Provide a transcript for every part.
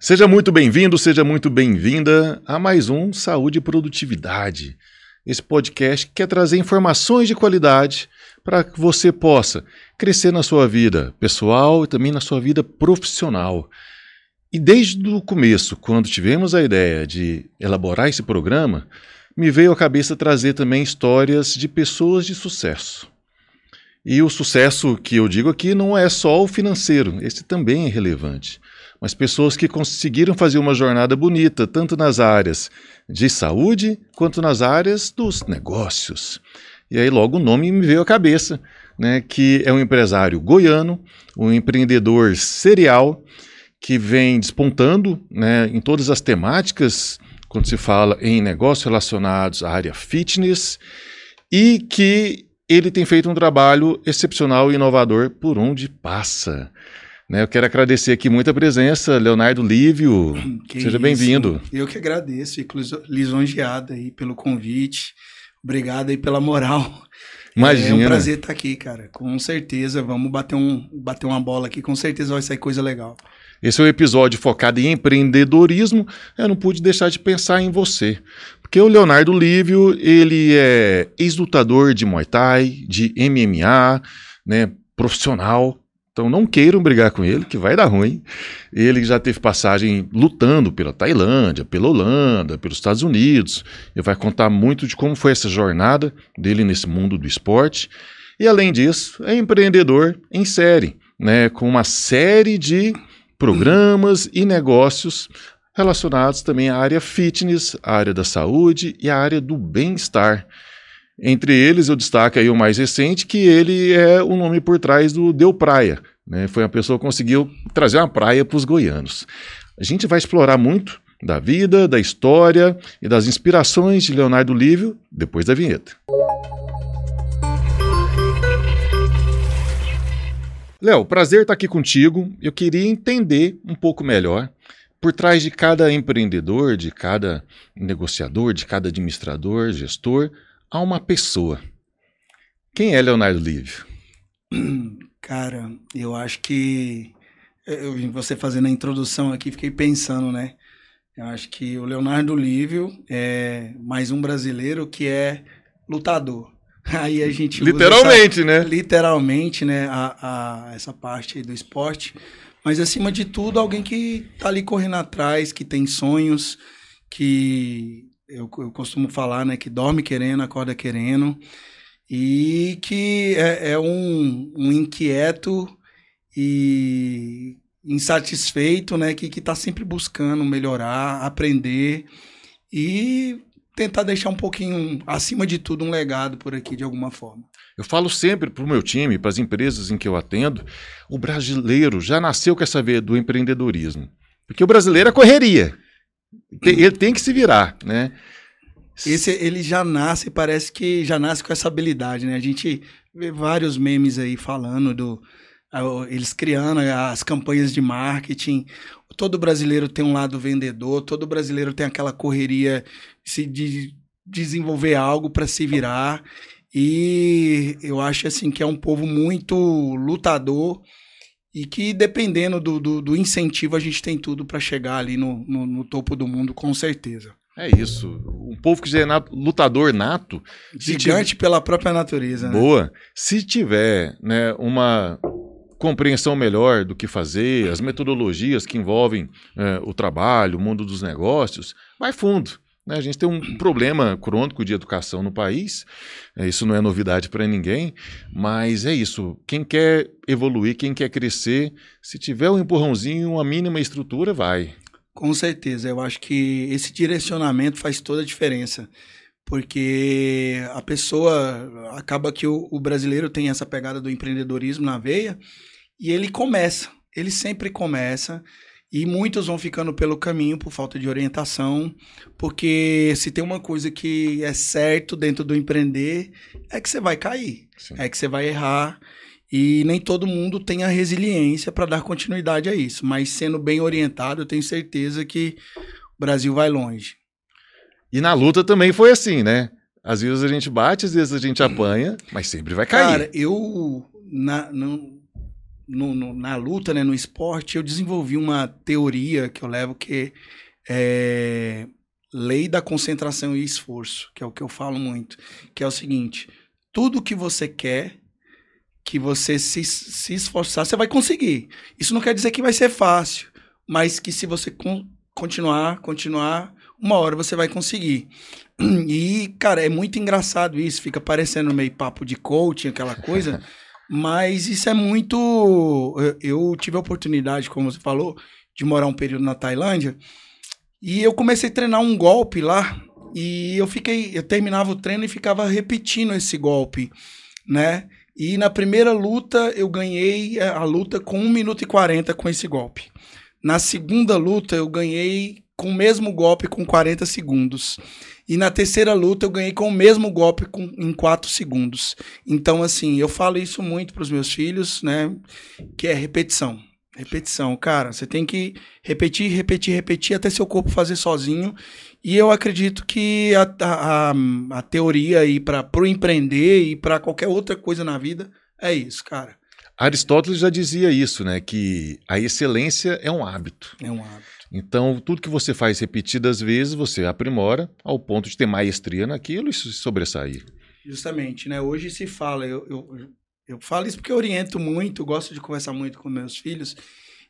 Seja muito bem-vindo, seja muito bem-vinda a mais um Saúde e Produtividade. Esse podcast que quer trazer informações de qualidade para que você possa crescer na sua vida pessoal e também na sua vida profissional. E desde o começo, quando tivemos a ideia de elaborar esse programa, me veio à cabeça trazer também histórias de pessoas de sucesso. E o sucesso que eu digo aqui não é só o financeiro, esse também é relevante mas pessoas que conseguiram fazer uma jornada bonita, tanto nas áreas de saúde quanto nas áreas dos negócios. E aí logo o nome me veio à cabeça, né, que é um empresário goiano, um empreendedor serial que vem despontando né, em todas as temáticas quando se fala em negócios relacionados à área fitness e que ele tem feito um trabalho excepcional e inovador por onde passa. Né, eu quero agradecer aqui muita presença, Leonardo Lívio. Que Seja bem-vindo. Eu que agradeço, fico lisonjeado aí pelo convite. Obrigado aí pela moral. Imagina. É um prazer estar aqui, cara. Com certeza, vamos bater, um, bater uma bola aqui. Com certeza vai sair coisa legal. Esse é um episódio focado em empreendedorismo. Eu não pude deixar de pensar em você. Porque o Leonardo Lívio, ele é ex-lutador de Muay Thai, de MMA, né, profissional, então não queiram brigar com ele, que vai dar ruim. Ele já teve passagem lutando pela Tailândia, pela Holanda, pelos Estados Unidos. Ele vai contar muito de como foi essa jornada dele nesse mundo do esporte. E além disso, é empreendedor em série, né, com uma série de programas e negócios relacionados também à área fitness, à área da saúde e à área do bem-estar. Entre eles, eu destaco aí o mais recente, que ele é o nome por trás do Deu Praia. Né? Foi uma pessoa que conseguiu trazer uma praia para os goianos. A gente vai explorar muito da vida, da história e das inspirações de Leonardo Lívio depois da vinheta. Léo, prazer estar aqui contigo. Eu queria entender um pouco melhor por trás de cada empreendedor, de cada negociador, de cada administrador, gestor, há uma pessoa. Quem é Leonardo Lívio? Cara, eu acho que eu vi você fazendo a introdução aqui, fiquei pensando, né? Eu acho que o Leonardo Lívio é mais um brasileiro que é lutador. Aí a gente literalmente, essa, né? Literalmente, né? A, a, essa parte do esporte, mas acima de tudo alguém que tá ali correndo atrás, que tem sonhos, que eu, eu costumo falar, né, que dorme querendo, acorda querendo, e que é, é um, um, inquieto e insatisfeito, né, que está sempre buscando melhorar, aprender e tentar deixar um pouquinho, acima de tudo, um legado por aqui de alguma forma. Eu falo sempre para o meu time, para as empresas em que eu atendo, o brasileiro já nasceu com essa veia do empreendedorismo. Porque o brasileiro é correria. Ele tem que se virar, né? Esse ele já nasce, parece que já nasce com essa habilidade, né? A gente vê vários memes aí falando do eles criando as campanhas de marketing. Todo brasileiro tem um lado vendedor, todo brasileiro tem aquela correria de desenvolver algo para se virar. E eu acho assim que é um povo muito lutador e que dependendo do, do, do incentivo a gente tem tudo para chegar ali no, no, no, topo do mundo com certeza. É isso. Um povo que já é nato, lutador nato. Gigante tiver... pela própria natureza. Né? Boa. Se tiver né, uma compreensão melhor do que fazer, as metodologias que envolvem é, o trabalho, o mundo dos negócios, vai fundo. Né? A gente tem um problema crônico de educação no país, é, isso não é novidade para ninguém, mas é isso. Quem quer evoluir, quem quer crescer, se tiver um empurrãozinho, uma mínima estrutura, vai. Com certeza, eu acho que esse direcionamento faz toda a diferença porque a pessoa acaba que o, o, brasileiro tem essa pegada do empreendedorismo na veia e ele começa, ele sempre começa e muitos vão ficando pelo caminho por falta de orientação, porque se tem uma coisa que é certo dentro do empreender, é que você vai cair, Sim. é que você vai errar. E nem todo mundo tem a resiliência para dar continuidade a isso. Mas sendo bem orientado, eu tenho certeza que o Brasil vai longe. E na luta também foi assim, né? Às vezes a gente bate, às vezes a gente apanha, mas sempre vai cair. Cara, eu. Na, não, no, no, na luta, né, no esporte, eu desenvolvi uma teoria que eu levo que é lei da concentração e esforço, que é o que eu falo muito, que é o seguinte: tudo que você quer, que você se, se esforçar, você vai conseguir. Isso não quer dizer que vai ser fácil, mas que se você con continuar, continuar, uma hora você vai conseguir. E, cara, é muito engraçado isso, fica parecendo meio papo de coaching, aquela coisa. Mas isso é muito. Eu tive a oportunidade, como você falou, de morar um período na Tailândia. E eu comecei a treinar um golpe lá. E eu fiquei. Eu terminava o treino e ficava repetindo esse golpe, né? E na primeira luta eu ganhei a luta com 1 minuto e 40 com esse golpe. Na segunda luta eu ganhei com o mesmo golpe com 40 segundos. E na terceira luta eu ganhei com o mesmo golpe com, em 4 segundos. Então, assim, eu falo isso muito para os meus filhos, né? Que é repetição. Repetição, cara. Você tem que repetir, repetir, repetir até seu corpo fazer sozinho. E eu acredito que a, a, a teoria aí para o empreender e para qualquer outra coisa na vida é isso, cara. Aristóteles já dizia isso, né? Que a excelência é um hábito. É um hábito. Então, tudo que você faz repetidas vezes, você aprimora ao ponto de ter maestria naquilo e se sobressair. Justamente, né? Hoje se fala, eu, eu, eu falo isso porque eu oriento muito, gosto de conversar muito com meus filhos,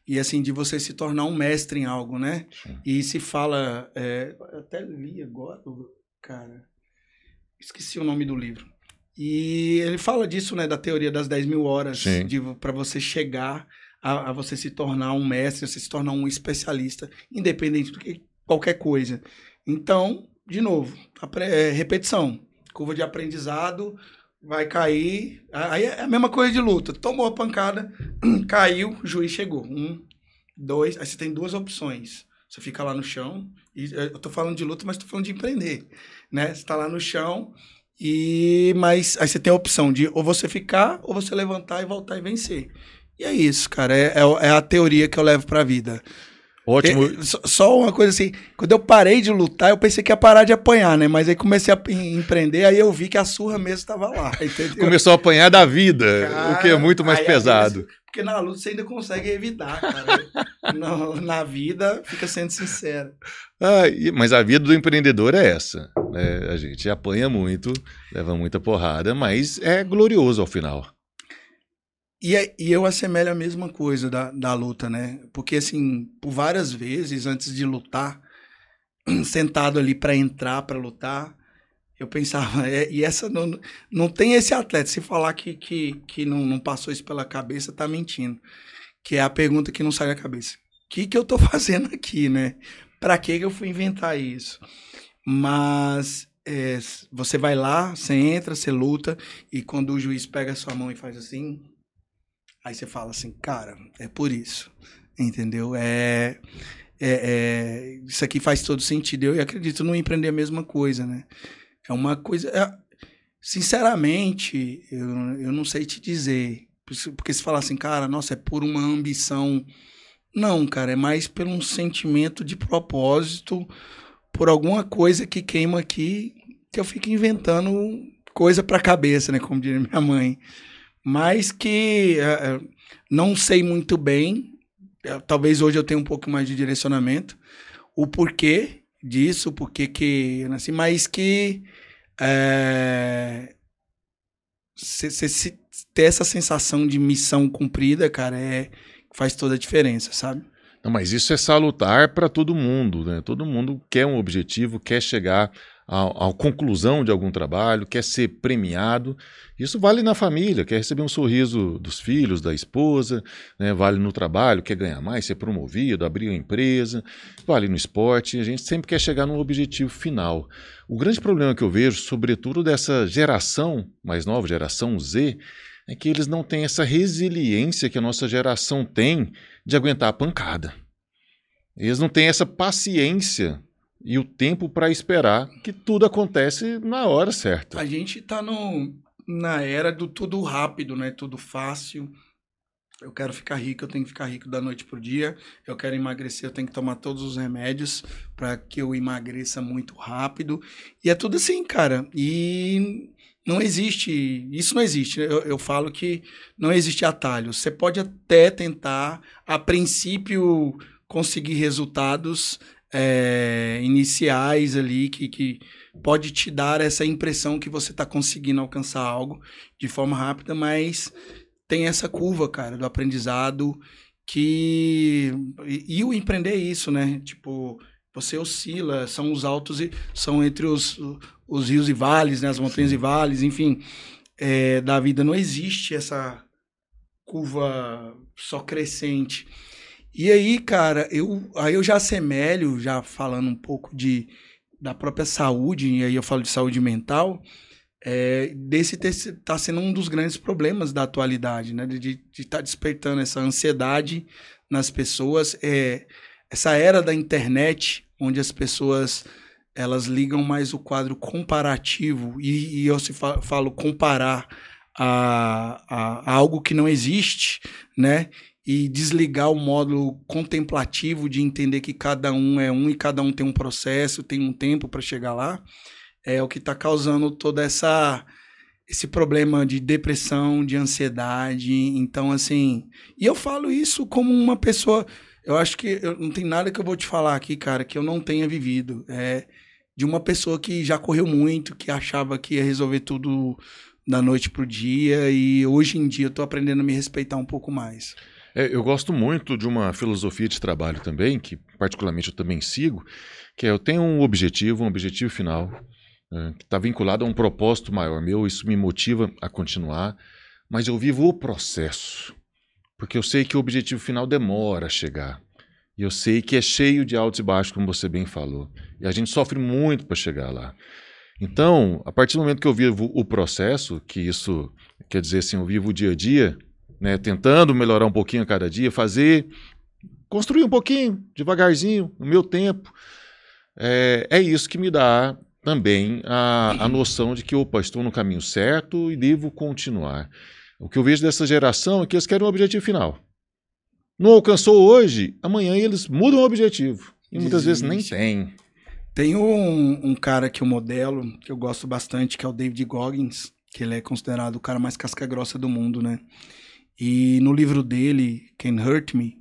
e assim, de você se tornar um mestre em algo, né? Sim. E se fala, é, até li agora, cara, esqueci o nome do livro e ele fala disso, né, da teoria das 10 mil horas, para você chegar a, a, você se tornar um mestre, você se tornar um especialista, independente do que qualquer coisa. Então, de novo, é, repetição, curva de aprendizado, vai cair. Aí é a mesma coisa de luta. Tomou a pancada, caiu, o juiz chegou. Um, dois, aí você tem duas opções. Você fica lá no chão, e eu tô falando de luta, mas tô falando de empreender, né? Você tá lá no chão, e mas aí você tem a opção de ou você ficar ou você levantar e voltar e vencer. E é isso, cara. É, é, é a teoria que eu levo pra vida. Ótimo. É, só uma coisa assim, quando eu parei de lutar, eu pensei que ia parar de apanhar, né? Mas aí comecei a empreender, aí eu vi que a surra mesmo estava lá, entendeu? Começou a apanhar da vida, cara, o que é muito mais pesado. porque na luta você ainda consegue evitar, cara. na, na, vida, fica sendo sincero. Ah, mas a vida do empreendedor é essa. Né? A gente apanha muito, leva muita porrada, mas é glorioso ao final. E, é, e eu assemelho a mesma coisa da, da luta, né? Porque, assim, por várias vezes, antes de lutar, sentado ali para entrar para lutar, eu pensava, é, e essa não, não tem esse atleta. Se falar que, que, que não, não passou isso pela cabeça, tá mentindo. Que é a pergunta que não sai da cabeça. O que, que eu tô fazendo aqui, né? Para que, que eu fui inventar isso? Mas é, você vai lá, você entra, você luta, e quando o juiz pega a sua mão e faz assim, Aí você fala assim, cara, é por isso, entendeu? É, é, é isso aqui faz todo sentido. Eu acredito no empreender a mesma coisa, né? É uma coisa. É, sinceramente, eu, eu não sei te dizer. Porque se falar assim, cara, nossa, é por uma ambição. Não, cara, é mais por um sentimento de propósito, por alguma coisa que queima aqui, que eu fico inventando coisa pra cabeça, né? Como diria minha mãe mas que uh, não sei muito bem. Uh, talvez hoje eu tenha um pouco mais de direcionamento. O porquê disso, o porquê que eu nasci, mas que é, se, ter essa sensação de missão cumprida, cara, é faz toda a diferença, sabe? Não, mas isso é salutar para todo mundo, né? Todo mundo quer um objetivo, quer chegar à, conclusão de algum trabalho, quer ser premiado. Isso vale na família, quer receber um sorriso dos filhos, da esposa, né? vale no trabalho, quer ganhar mais, ser promovido, abrir uma empresa, vale no esporte. A gente sempre quer chegar num objetivo final. O grande problema que eu vejo, sobretudo dessa geração mais nova, geração Z, é que eles não têm essa resiliência que a nossa geração tem de aguentar a pancada. Eles não têm essa paciência e o tempo para esperar que tudo acontece na hora certa. A gente está na era do tudo rápido, né? Tudo fácil. Eu quero ficar rico, eu tenho que ficar rico da noite pro dia. Eu quero emagrecer, eu tenho que tomar todos os remédios para que eu emagreça muito rápido. E é tudo assim, cara. E não existe, isso não existe. Eu, eu falo que não existe atalho. Você pode até tentar, a princípio, conseguir resultados é, iniciais ali que, que pode te dar essa impressão que você está conseguindo alcançar algo de forma rápida, mas tem essa curva, cara, do aprendizado que e, e o empreender é isso, né? Tipo, você oscila, são os altos e são entre os, os rios e vales, né? As montanhas Sim. e vales, enfim, é, da vida não existe essa curva só crescente. E aí, cara, eu aí eu já assemelho, já falando um pouco de da própria saúde, e aí eu falo de saúde mental, é, desse está sendo um dos grandes problemas da atualidade, né? De estar tá despertando essa ansiedade nas pessoas. É, essa era da internet, onde as pessoas elas ligam mais o quadro comparativo, e, e eu se fa falo comparar a, a, a, algo que não existe, né? E desligar o módulo contemplativo de entender que cada um é um e cada um tem um processo, tem um tempo para chegar lá é o que está causando toda essa esse problema de depressão, de ansiedade. Então, assim, e eu falo isso como uma pessoa. Eu acho que eu, não tem nada que eu vou te falar aqui, cara, que eu não tenha vivido. É de uma pessoa que já correu muito, que achava que ia resolver tudo da noite pro dia, e hoje em dia eu tô aprendendo a me respeitar um pouco mais. É, eu gosto muito de uma filosofia de trabalho também, que particularmente eu também sigo, que é eu tenho um objetivo, um objetivo final né, que está vinculado a um propósito maior meu, isso me motiva a continuar, mas eu vivo o processo, porque eu sei que o objetivo final demora a chegar. E eu sei que é cheio de altos e baixos, como você bem falou. E a gente sofre muito para chegar lá. Então, a partir do momento que eu vivo o processo, que isso quer dizer assim, eu vivo o dia a dia, né, tentando melhorar um pouquinho a cada dia, fazer, construir um pouquinho, devagarzinho, no meu tempo, é, é isso que me dá também a, a noção de que, opa, estou no caminho certo e devo continuar. O que eu vejo dessa geração é que eles querem um objetivo final. Não alcançou hoje, amanhã eles mudam o objetivo. E muitas vezes nem tem. Tem um, um, cara que eu modelo, que eu gosto bastante, que é o David Goggins, que ele é considerado o cara mais casca-grossa do mundo, né? E no livro dele, Can Hurt Me,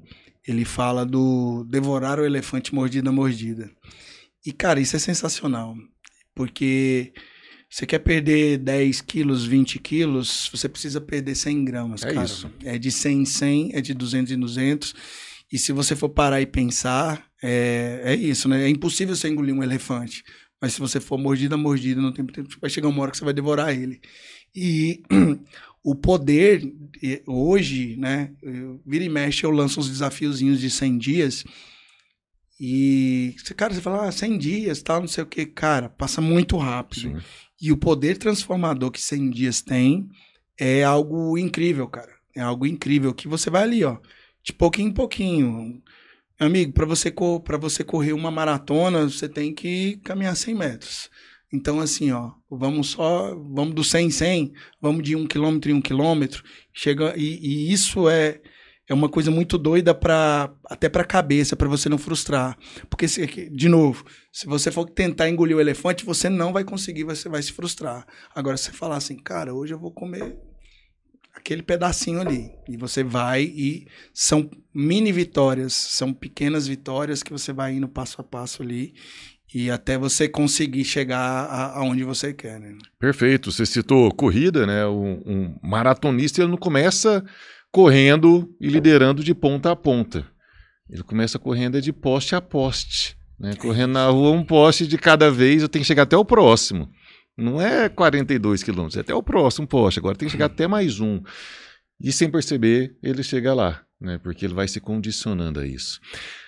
ele fala do devorar o elefante mordida mordida. E, cara, isso é sensacional. Porque você quer perder 10 quilos, 20 quilos, você precisa perder 100 gramas, é cara. Isso. É de 100 em 100, é de 200 em 200. E se você for parar e pensar, é, é isso, né? É impossível você engolir um elefante. Mas se você for mordida a mordida, não tem tempo, vai chegar uma hora que você vai devorar ele. E o poder, hoje, né? Vira e mexe, eu lanço uns desafiozinhos de 100 dias e, cara, você fala, ah, 100 dias, tal, não sei o que. Cara, passa muito rápido. Sim. E o poder transformador que 100 dias tem é algo incrível, cara. É algo incrível que você vai ali, ó, de pouquinho em pouquinho. Amigo, para você, pra você correr uma maratona, você tem que caminhar 100 metros. Então, assim, ó, vamos só, vamos do 100 em 100, vamos de um quilômetro em um quilômetro, chega, e, e isso é, é uma coisa muito doida para até para a cabeça, para você não frustrar. Porque, se, de novo, se você for tentar engolir o elefante, você não vai conseguir, você vai se frustrar. Agora, se você falar assim, cara, hoje eu vou comer aquele pedacinho ali. E você vai e são mini vitórias, são pequenas vitórias que você vai indo passo a passo ali e até você conseguir chegar aonde você quer, né? Perfeito. Você citou corrida, né? Um, um maratonista ele não começa correndo e liderando de ponta a ponta. Ele começa correndo de poste a poste. Né? Correndo na rua um poste de cada vez, eu tenho que chegar até o próximo. Não é 42 quilômetros, é até o próximo poste. Agora tem que chegar até mais um. E sem perceber, ele chega lá, né? Porque ele vai se condicionando a isso.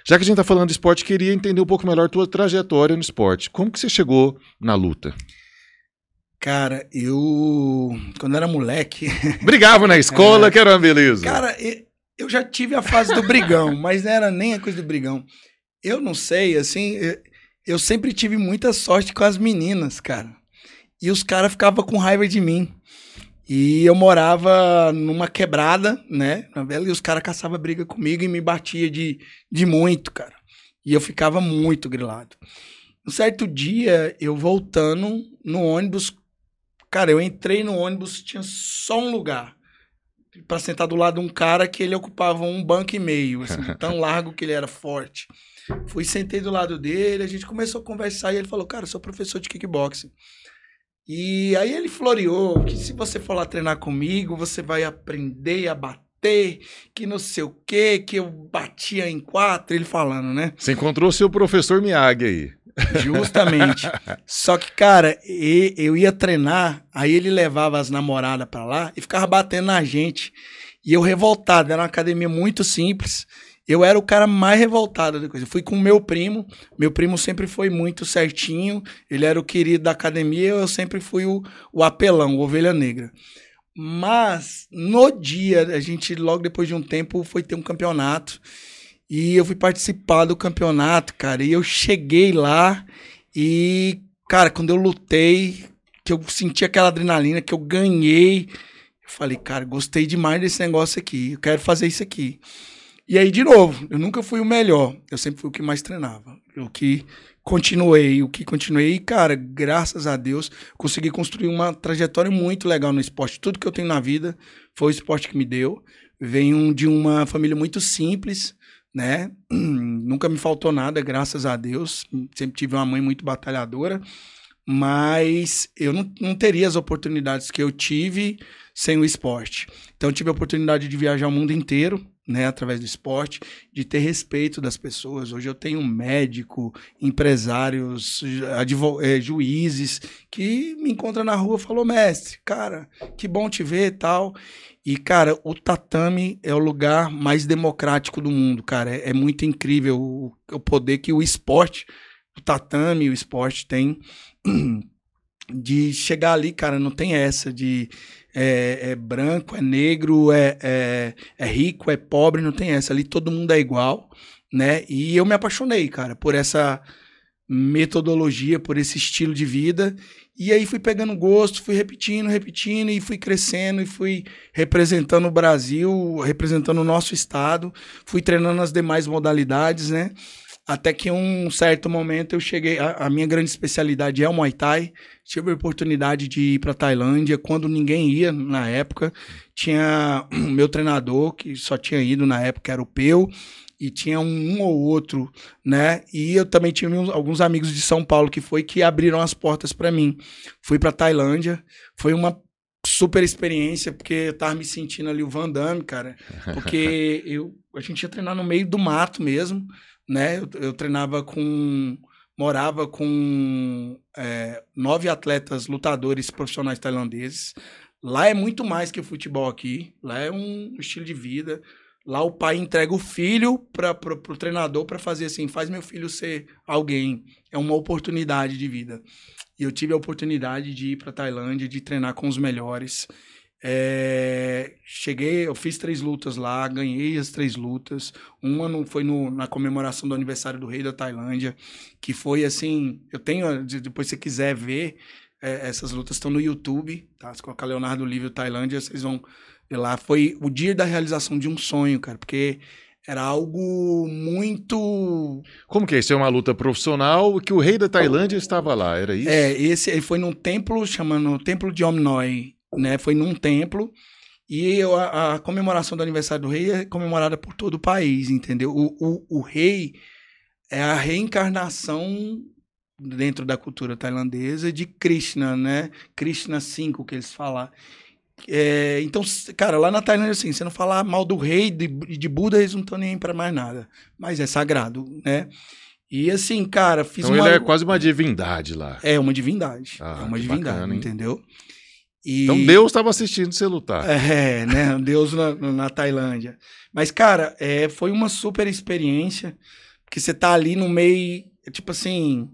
Já que a gente está falando de esporte, queria entender um pouco melhor a tua trajetória no esporte. Como que você chegou na luta? Cara, eu. Quando era moleque. Brigava na escola, é, que era uma beleza. Cara, eu já tive a fase do brigão, mas não era nem a coisa do brigão. Eu não sei, assim. Eu sempre tive muita sorte com as meninas, cara. E os caras ficavam com raiva de mim. E eu morava numa quebrada, né? Na vela, e os caras caçavam briga comigo e me batia de, de muito, cara. E eu ficava muito grilado. Um certo dia, eu voltando no ônibus Cara, eu entrei no ônibus, tinha só um lugar para sentar do lado de um cara que ele ocupava um banco e meio, assim, tão largo que ele era forte. Fui, sentei do lado dele, a gente começou a conversar e ele falou, cara, sou professor de kickboxing. E aí ele floreou que se você for lá treinar comigo, você vai aprender a bater, que não sei o quê, que eu batia em quatro, ele falando, né? Você encontrou seu professor Miyagi aí. Justamente. Só que, cara, eu ia treinar, aí ele levava as namoradas pra lá e ficava batendo na gente. E eu revoltado, era uma academia muito simples. Eu era o cara mais revoltado da coisa. Fui com meu primo. Meu primo sempre foi muito certinho. Ele era o querido da academia. Eu sempre fui o, o apelão, o ovelha negra. Mas no dia, a gente, logo depois de um tempo, foi ter um campeonato. E eu fui participar do campeonato, cara. E eu cheguei lá e, cara, quando eu lutei, que eu senti aquela adrenalina, que eu ganhei, eu falei, cara, gostei demais desse negócio aqui. Eu quero fazer isso aqui. E aí, de novo, eu nunca fui o melhor. Eu sempre fui o que mais treinava. O que continuei, o que continuei. E, cara, graças a Deus, consegui construir uma trajetória muito legal no esporte. Tudo que eu tenho na vida foi o esporte que me deu. Venho de uma família muito simples né? Nunca me faltou nada, graças a Deus. Sempre tive uma mãe muito batalhadora, mas eu não, não teria as oportunidades que eu tive sem o esporte. Então, tive a oportunidade de viajar o mundo inteiro, né, através do esporte, de ter respeito das pessoas. Hoje eu tenho médico, empresários, é, juízes que me encontram na rua e falam, mestre, cara, que bom te ver e tal. E, cara, o tatame é o lugar mais democrático do mundo, cara. É, é muito incrível o, o, poder que o esporte, o tatame, o esporte tem de chegar ali, cara. Não tem essa de é, é branco, é negro, é, é, é rico, é pobre, não tem essa. Ali todo mundo é igual, né? E eu me apaixonei, cara, por essa metodologia, por esse estilo de vida. E aí fui pegando gosto, fui repetindo, repetindo, e fui crescendo, e fui representando o Brasil, representando o nosso estado, fui treinando as demais modalidades, né? Até que um certo momento eu cheguei. A, a minha grande especialidade é o Muay Thai. Tive a oportunidade de ir para Tailândia quando ninguém ia na época. Tinha o meu treinador, que só tinha ido na época, era o Peu e tinha um, um, ou outro, né? E eu também tinha uns, alguns amigos de São Paulo que foi que abriram as portas para mim. Fui para Tailândia, foi uma super experiência porque eu tava me sentindo ali o Van Damme, cara, porque eu a gente ia treinar no meio do mato mesmo, né? Eu, eu treinava com morava com é, nove atletas lutadores profissionais tailandeses. Lá é muito mais que o futebol aqui. Lá é um estilo de vida. Lá o pai entrega o filho para o treinador para fazer assim, faz meu filho ser alguém. É uma oportunidade de vida. E eu tive a oportunidade de ir para Tailândia, de treinar com os melhores. É, cheguei, eu fiz três lutas lá, ganhei as três lutas. Uma no, foi no, na comemoração do aniversário do rei da Tailândia, que foi assim. Eu tenho, depois se você quiser ver, é, essas lutas estão no YouTube, tá? Se colocar Leonardo Lívio Tailândia, vocês vão e lá foi o dia da realização de um sonho, cara, porque era algo muito. Como que é? Isso é uma luta profissional que o rei da Tailândia estava lá, era isso? É, esse foi num templo chamando Templo de Omnoi, né? Foi num templo. E a, a, comemoração do aniversário do rei é comemorada por todo o país, entendeu? O, o, o rei é a reencarnação dentro da cultura tailandesa de Krishna, né? Krishna 5 que eles falam. É, então, cara, lá na Tailândia, assim, você não falar mal do rei de, de Buda, eles não estão nem para mais nada. Mas é sagrado, né? E assim, cara, fiz então uma... ele é quase uma divindade lá. É uma divindade. Ah, é uma divindade, bacana, entendeu? E... Então Deus estava assistindo você lutar. É, né? Deus na, na Tailândia. Mas, cara, é, foi uma super experiência, porque você tá ali no meio, tipo assim,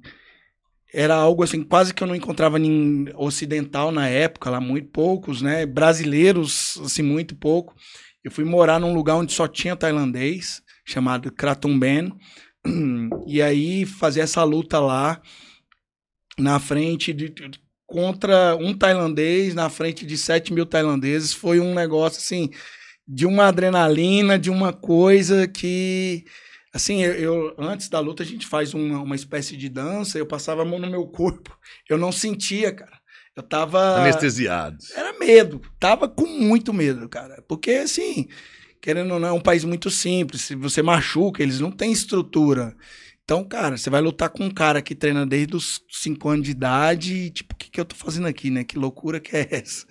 era algo assim, quase que eu não encontrava em ocidental na época, lá muito poucos, né? Brasileiros, assim, muito pouco. Eu fui morar num lugar onde só tinha tailandês, chamado Kratumben, e aí fazer essa luta lá na frente de, contra um tailandês, na frente de 7 mil tailandeses, foi um negócio assim de uma adrenalina, de uma coisa que Assim, eu, eu, antes da luta a gente faz uma, uma espécie de dança, eu passava a mão no meu corpo, eu não sentia, cara. Eu tava. Anestesiados. Era medo. Tava com muito medo, cara. Porque, assim, querendo ou não, é um país muito simples. Se você machuca, eles não têm estrutura. Então, cara, você vai lutar com um cara que treina desde os 5 anos de idade. E, tipo, que, eu tô fazendo aqui, né? Que loucura que é essa?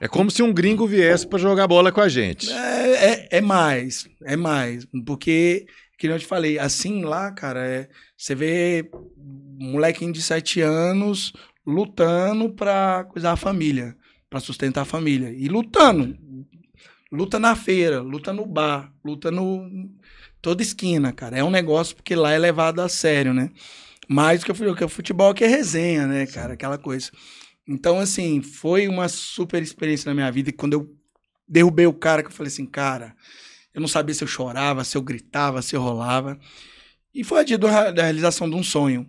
É como se um gringo viesse para jogar bola com a gente. É, é, é, mais, é mais. Porque, que eu te falei, assim lá, cara, é, você vê um molequinho de 7 anos lutando pra cuidar a família, pra sustentar a família. E lutando. Luta na feira, luta no bar, luta no. toda esquina, cara. É um negócio porque lá é levado a sério, né? Mais do que o futebol que é resenha, né, cara? Aquela coisa. Então, assim, foi uma super experiência na minha vida. E quando eu derrubei o cara, que eu falei assim, cara, eu não sabia se eu chorava, se eu gritava, se eu rolava. E foi a dia da realização de um sonho.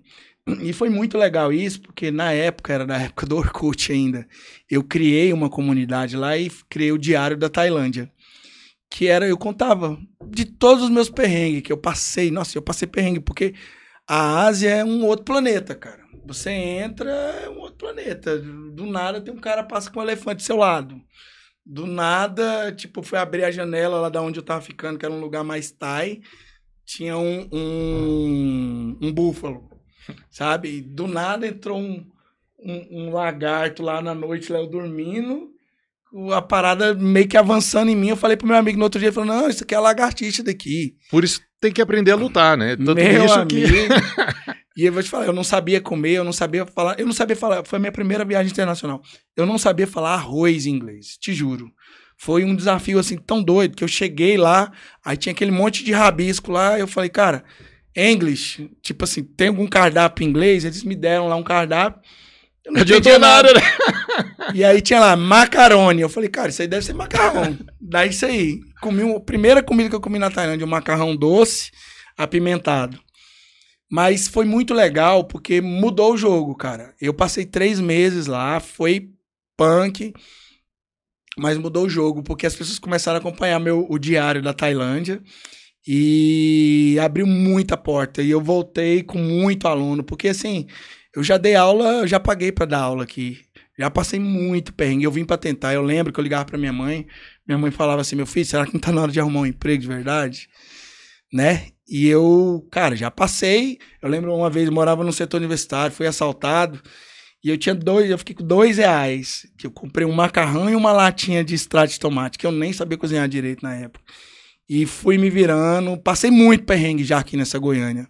E foi muito legal isso, porque na época, era na época do Orkut ainda, eu criei uma comunidade lá e criei o Diário da Tailândia. Que era, eu contava de todos os meus perrengues que eu passei. Nossa, eu passei perrengue, porque a Ásia é um outro planeta, cara. Você entra, é um outro planeta. Do nada tem um cara passa com um elefante do seu lado. Do nada, tipo, foi abrir a janela lá da onde eu tava ficando, que era um lugar mais Thai. Tinha um, um, um búfalo sabe? Do nada entrou um, um, um, lagarto lá na noite, lá eu dormindo, a parada meio que avançando em mim. Eu falei pro meu amigo no outro dia, ele falou, não, isso aqui é lagartixa daqui. Por isso tem que aprender a lutar, né? Tanto meu isso amigo, que... E eu vou te falar, eu não sabia comer, eu não sabia falar, eu não sabia falar, foi a minha primeira viagem internacional. Eu não sabia falar arroz em inglês, te juro. Foi um desafio assim tão doido que eu cheguei lá, aí tinha aquele monte de rabisco lá, eu falei, cara, English, tipo assim, tem algum cardápio em inglês? Eles me deram lá um cardápio. Eu não adiantou nada, né? E aí tinha lá, macarone. Eu falei, cara, isso aí deve ser macarrão. Daí isso aí. Comi uma, a primeira comida que eu comi na Tailândia, um macarrão doce, apimentado. Mas foi muito legal, porque mudou o jogo, cara. Eu passei três meses lá, foi punk, mas mudou o jogo, porque as pessoas começaram a acompanhar meu, o diário da Tailândia. E abriu muita porta. E eu voltei com muito aluno, porque assim, eu já dei aula, eu já paguei para dar aula aqui. Já passei muito perrengue. Eu vim para tentar. Eu lembro que eu ligava para minha mãe. Minha mãe falava assim: Meu filho, será que não tá na hora de arrumar um emprego de verdade? Né? E eu, cara, já passei. Eu lembro uma vez, eu morava no setor universitário, fui assaltado. E eu tinha dois, eu fiquei com dois reais. Que eu comprei um macarrão e uma latinha de extrato de tomate, que eu nem sabia cozinhar direito na época. E fui me virando. Passei muito perrengue já aqui nessa Goiânia.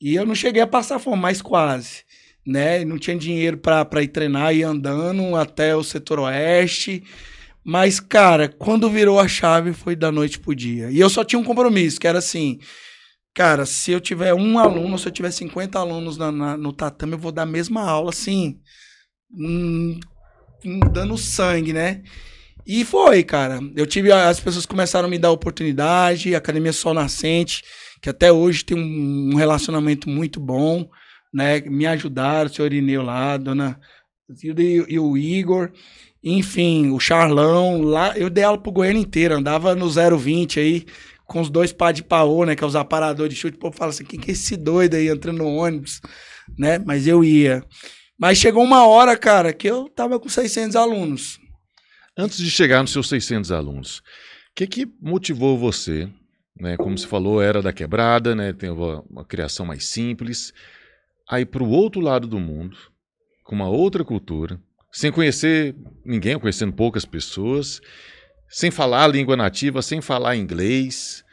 E eu não cheguei a passar fome, mas quase. Né? Não tinha dinheiro para ir treinar e andando até o setor oeste. Mas, cara, quando virou a chave foi da noite pro dia. E eu só tinha um compromisso, que era assim. Cara, se eu tiver um aluno, se eu tiver 50 alunos na, na, no tatame, eu vou dar a mesma aula, assim. Hum, dando sangue, né? E foi, cara. Eu tive. As pessoas começaram a me dar oportunidade, Academia Sol Nascente, que até hoje tem um, relacionamento muito bom, né? Me ajudaram, o senhor Ineu lá, dona e, e o Igor, enfim, o Charlão, lá. Eu dei aula pro Goiânia inteiro, andava no 020 aí, com os dois pá de paô, né? Que é os aparadores de chute. O povo fala assim: quem que é esse doido aí entrando no ônibus, né? Mas eu ia. Mas chegou uma hora, cara, que eu tava com 600 alunos. Antes de chegar nos seus 600 alunos, o que, que motivou você? Né, como você falou, era da quebrada, né, tem uma, uma criação mais simples. Aí para o outro lado do mundo, com uma outra cultura, sem conhecer ninguém, conhecendo poucas pessoas, sem falar a língua nativa, sem falar inglês.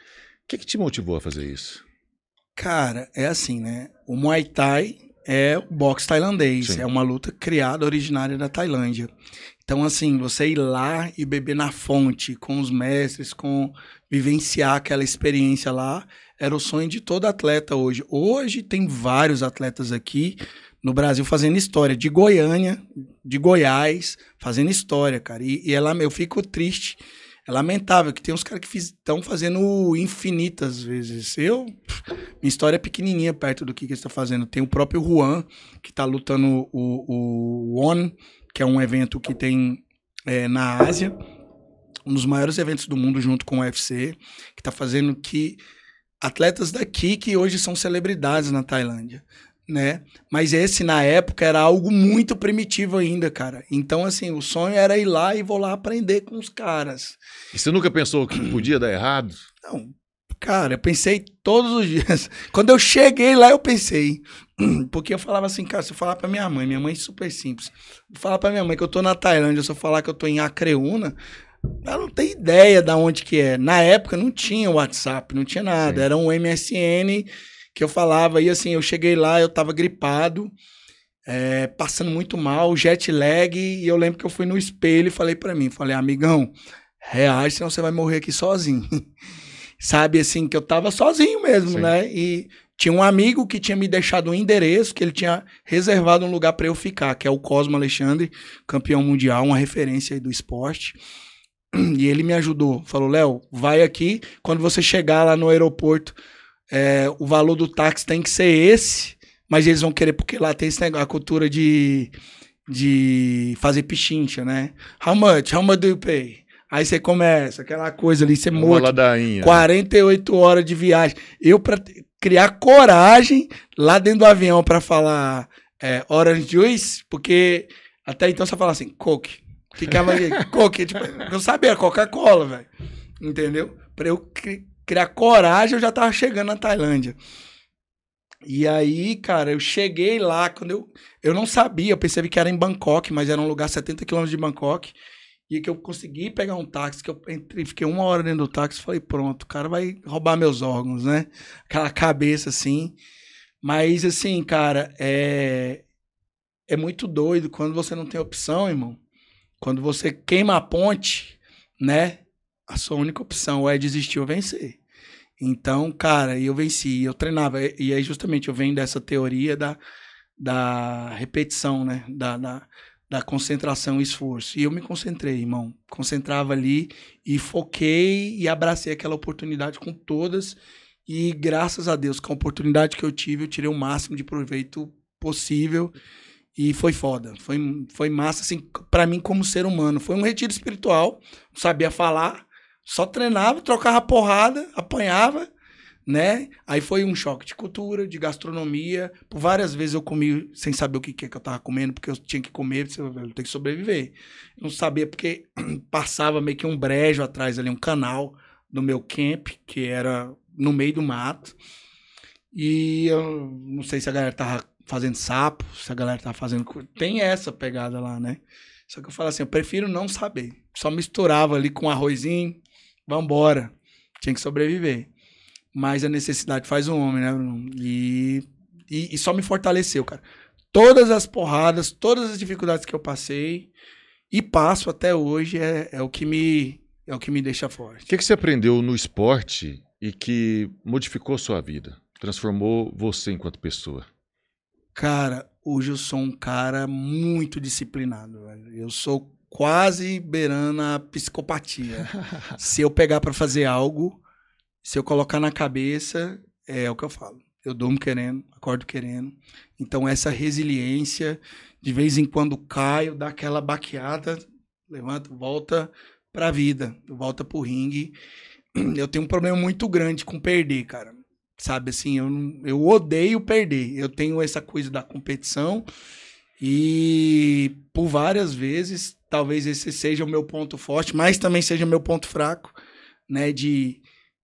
O que, que te motivou a fazer isso? Cara, é assim, né? O Muay Thai é o boxe tailandês, Sim. é uma luta criada originária da Tailândia. Então, assim, você ir lá e beber na fonte com os mestres, com vivenciar aquela experiência lá, era o sonho de todo atleta hoje. Hoje tem vários atletas aqui no Brasil fazendo história, de Goiânia, de Goiás, fazendo história, cara. E, e ela, eu fico triste, é lamentável que tem uns caras que estão fazendo infinitas vezes. Eu, minha história é pequenininha perto do que, que eles estão fazendo. Tem o próprio Juan, que está lutando o, o One que é um evento que tem é, na Ásia, um dos maiores eventos do mundo junto com o UFC, que está fazendo que atletas daqui que hoje são celebridades na Tailândia. né? Mas esse, na época, era algo muito primitivo ainda, cara. Então, assim, o sonho era ir lá e vou lá aprender com os caras. E você nunca pensou que podia dar errado? Não, cara, eu pensei todos os dias. Quando eu cheguei lá, eu pensei. Porque eu falava assim, cara, se eu falar pra minha mãe, minha mãe é super simples. Falar pra minha mãe que eu tô na Tailândia, se eu falar que eu tô em Acreúna, ela não tem ideia de onde que é. Na época não tinha WhatsApp, não tinha nada. Sim. Era um MSN que eu falava. E assim, eu cheguei lá, eu tava gripado, é, passando muito mal, jet lag. E eu lembro que eu fui no espelho e falei para mim, falei, amigão, reage, senão você vai morrer aqui sozinho. Sabe, assim, que eu tava sozinho mesmo, Sim. né? E tinha um amigo que tinha me deixado um endereço, que ele tinha reservado um lugar para eu ficar, que é o Cosmo Alexandre, campeão mundial, uma referência aí do esporte. E ele me ajudou. Falou, Léo, vai aqui. Quando você chegar lá no aeroporto, é, o valor do táxi tem que ser esse, mas eles vão querer, porque lá tem esse negócio, a cultura de, de fazer pichincha, né? How much? How much do you pay? Aí você começa, aquela coisa ali, você morto. Ladainha. 48 horas de viagem. Eu, pra criar coragem lá dentro do avião para falar é, orange juice, porque até então você fala assim, coke. Ficava ali, coke. Tipo, eu sabia, Coca-Cola, velho. Entendeu? Pra eu criar coragem, eu já tava chegando na Tailândia. E aí, cara, eu cheguei lá, quando eu. Eu não sabia, eu percebi que era em Bangkok, mas era um lugar 70 quilômetros de Bangkok. E que eu consegui pegar um táxi, que eu entrei, fiquei uma hora dentro do táxi falei, pronto, o cara vai roubar meus órgãos, né? Aquela cabeça assim. Mas, assim, cara, é. É muito doido quando você não tem opção, irmão. Quando você queima a ponte, né? A sua única opção é desistir ou vencer. Então, cara, eu venci, eu treinava. E aí, justamente, eu venho dessa teoria da, da repetição, né? Da, da, da concentração e esforço. E eu me concentrei, irmão. Concentrava ali e foquei e abracei aquela oportunidade com todas. E graças a Deus, com a oportunidade que eu tive, eu tirei o máximo de proveito possível. E foi foda. Foi, foi massa, assim, para mim como ser humano. Foi um retiro espiritual. Não sabia falar. Só treinava, trocava porrada, apanhava né? Aí foi um choque de cultura, de gastronomia. Por várias vezes eu comi sem saber o que, que, é que eu tava comendo, porque eu tinha que comer, eu tenho que sobreviver. Não sabia porque passava meio que um brejo atrás ali, um canal do meu camp, que era no meio do mato. E eu não sei se a galera tava fazendo sapo, se a galera tava fazendo. Tem essa pegada lá, né? Só que eu falo assim, eu prefiro não saber. Só misturava ali com arrozinho, vambora. Tinha que sobreviver. Mas a necessidade faz o homem, né, Bruno? E, e, e, só me fortaleceu, cara. Todas as porradas, todas as dificuldades que eu passei e passo até hoje é, é o que me é o que me deixa forte. O que, que você aprendeu no esporte e que modificou sua vida? Transformou você enquanto pessoa? Cara, hoje eu sou um cara muito disciplinado. Velho. Eu sou quase beirando a psicopatia. Se eu pegar para fazer algo, se eu colocar na cabeça, é o que eu falo. Eu durmo querendo, acordo querendo. Então, essa resiliência, de vez em quando caio, dá aquela baqueada, levanta, volta pra vida, volta pro ringue. Eu tenho um problema muito grande com perder, cara. Sabe assim, eu, eu odeio perder. Eu tenho essa coisa da competição e por várias vezes, talvez esse seja o meu ponto forte, mas também seja o meu ponto fraco, né? De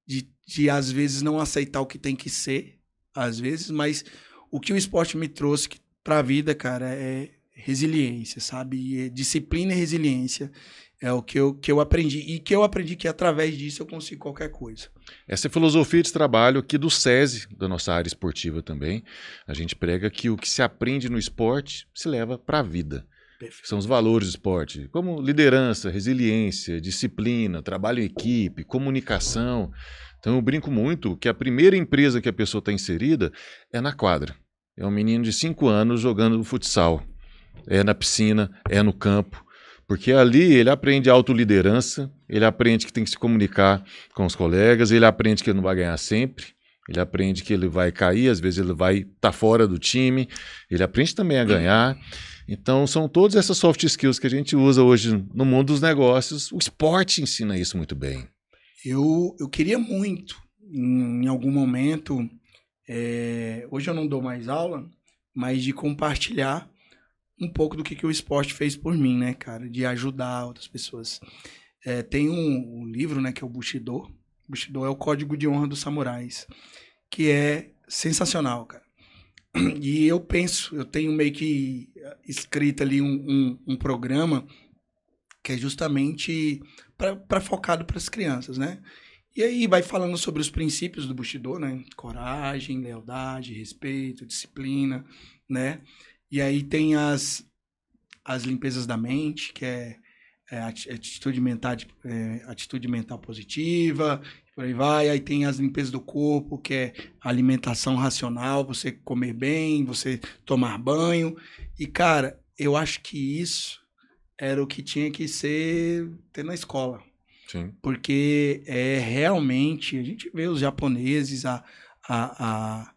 de, de às vezes não aceitar o que tem que ser, às vezes, mas o que o esporte me trouxe para a vida, cara, é resiliência, sabe? É disciplina e resiliência é o que eu, que eu aprendi. E que eu aprendi que através disso eu consigo qualquer coisa. Essa é a filosofia de trabalho aqui do SESI, da nossa área esportiva também. A gente prega que o que se aprende no esporte se leva para a vida. Perfeito. São os valores do esporte, como liderança, resiliência, disciplina, trabalho em equipe, comunicação. Então eu brinco muito que a primeira empresa que a pessoa está inserida é na quadra. É um menino de 5 anos jogando futsal. É na piscina, é no campo. Porque ali ele aprende autoliderança, ele aprende que tem que se comunicar com os colegas, ele aprende que ele não vai ganhar sempre, ele aprende que ele vai cair, às vezes ele vai estar tá fora do time, ele aprende também a ganhar. Então, são todas essas soft skills que a gente usa hoje no mundo dos negócios. O esporte ensina isso muito bem. Eu, eu queria muito, em, em algum momento, é, hoje eu não dou mais aula, mas de compartilhar um pouco do que, que o esporte fez por mim, né, cara? De ajudar outras pessoas. É, tem um, um, livro, né, que é o Bushido. Bushido é o código de honra dos samurais, que é sensacional, cara. E eu penso, eu tenho meio que escrito ali um, um, um programa que é justamente para focado para as crianças, né? E aí vai falando sobre os princípios do Bushido, né? Coragem, lealdade, respeito, disciplina, né? E aí tem as, as limpezas da mente, que é, é atitude, mental, é, atitude mental positiva, por aí vai. Aí tem as limpezas do corpo, que é alimentação racional, você comer bem, você tomar banho. E, cara, eu acho que isso era o que tinha que ser ter na escola. Sim. Porque é realmente, a gente vê os japoneses, a, a, a,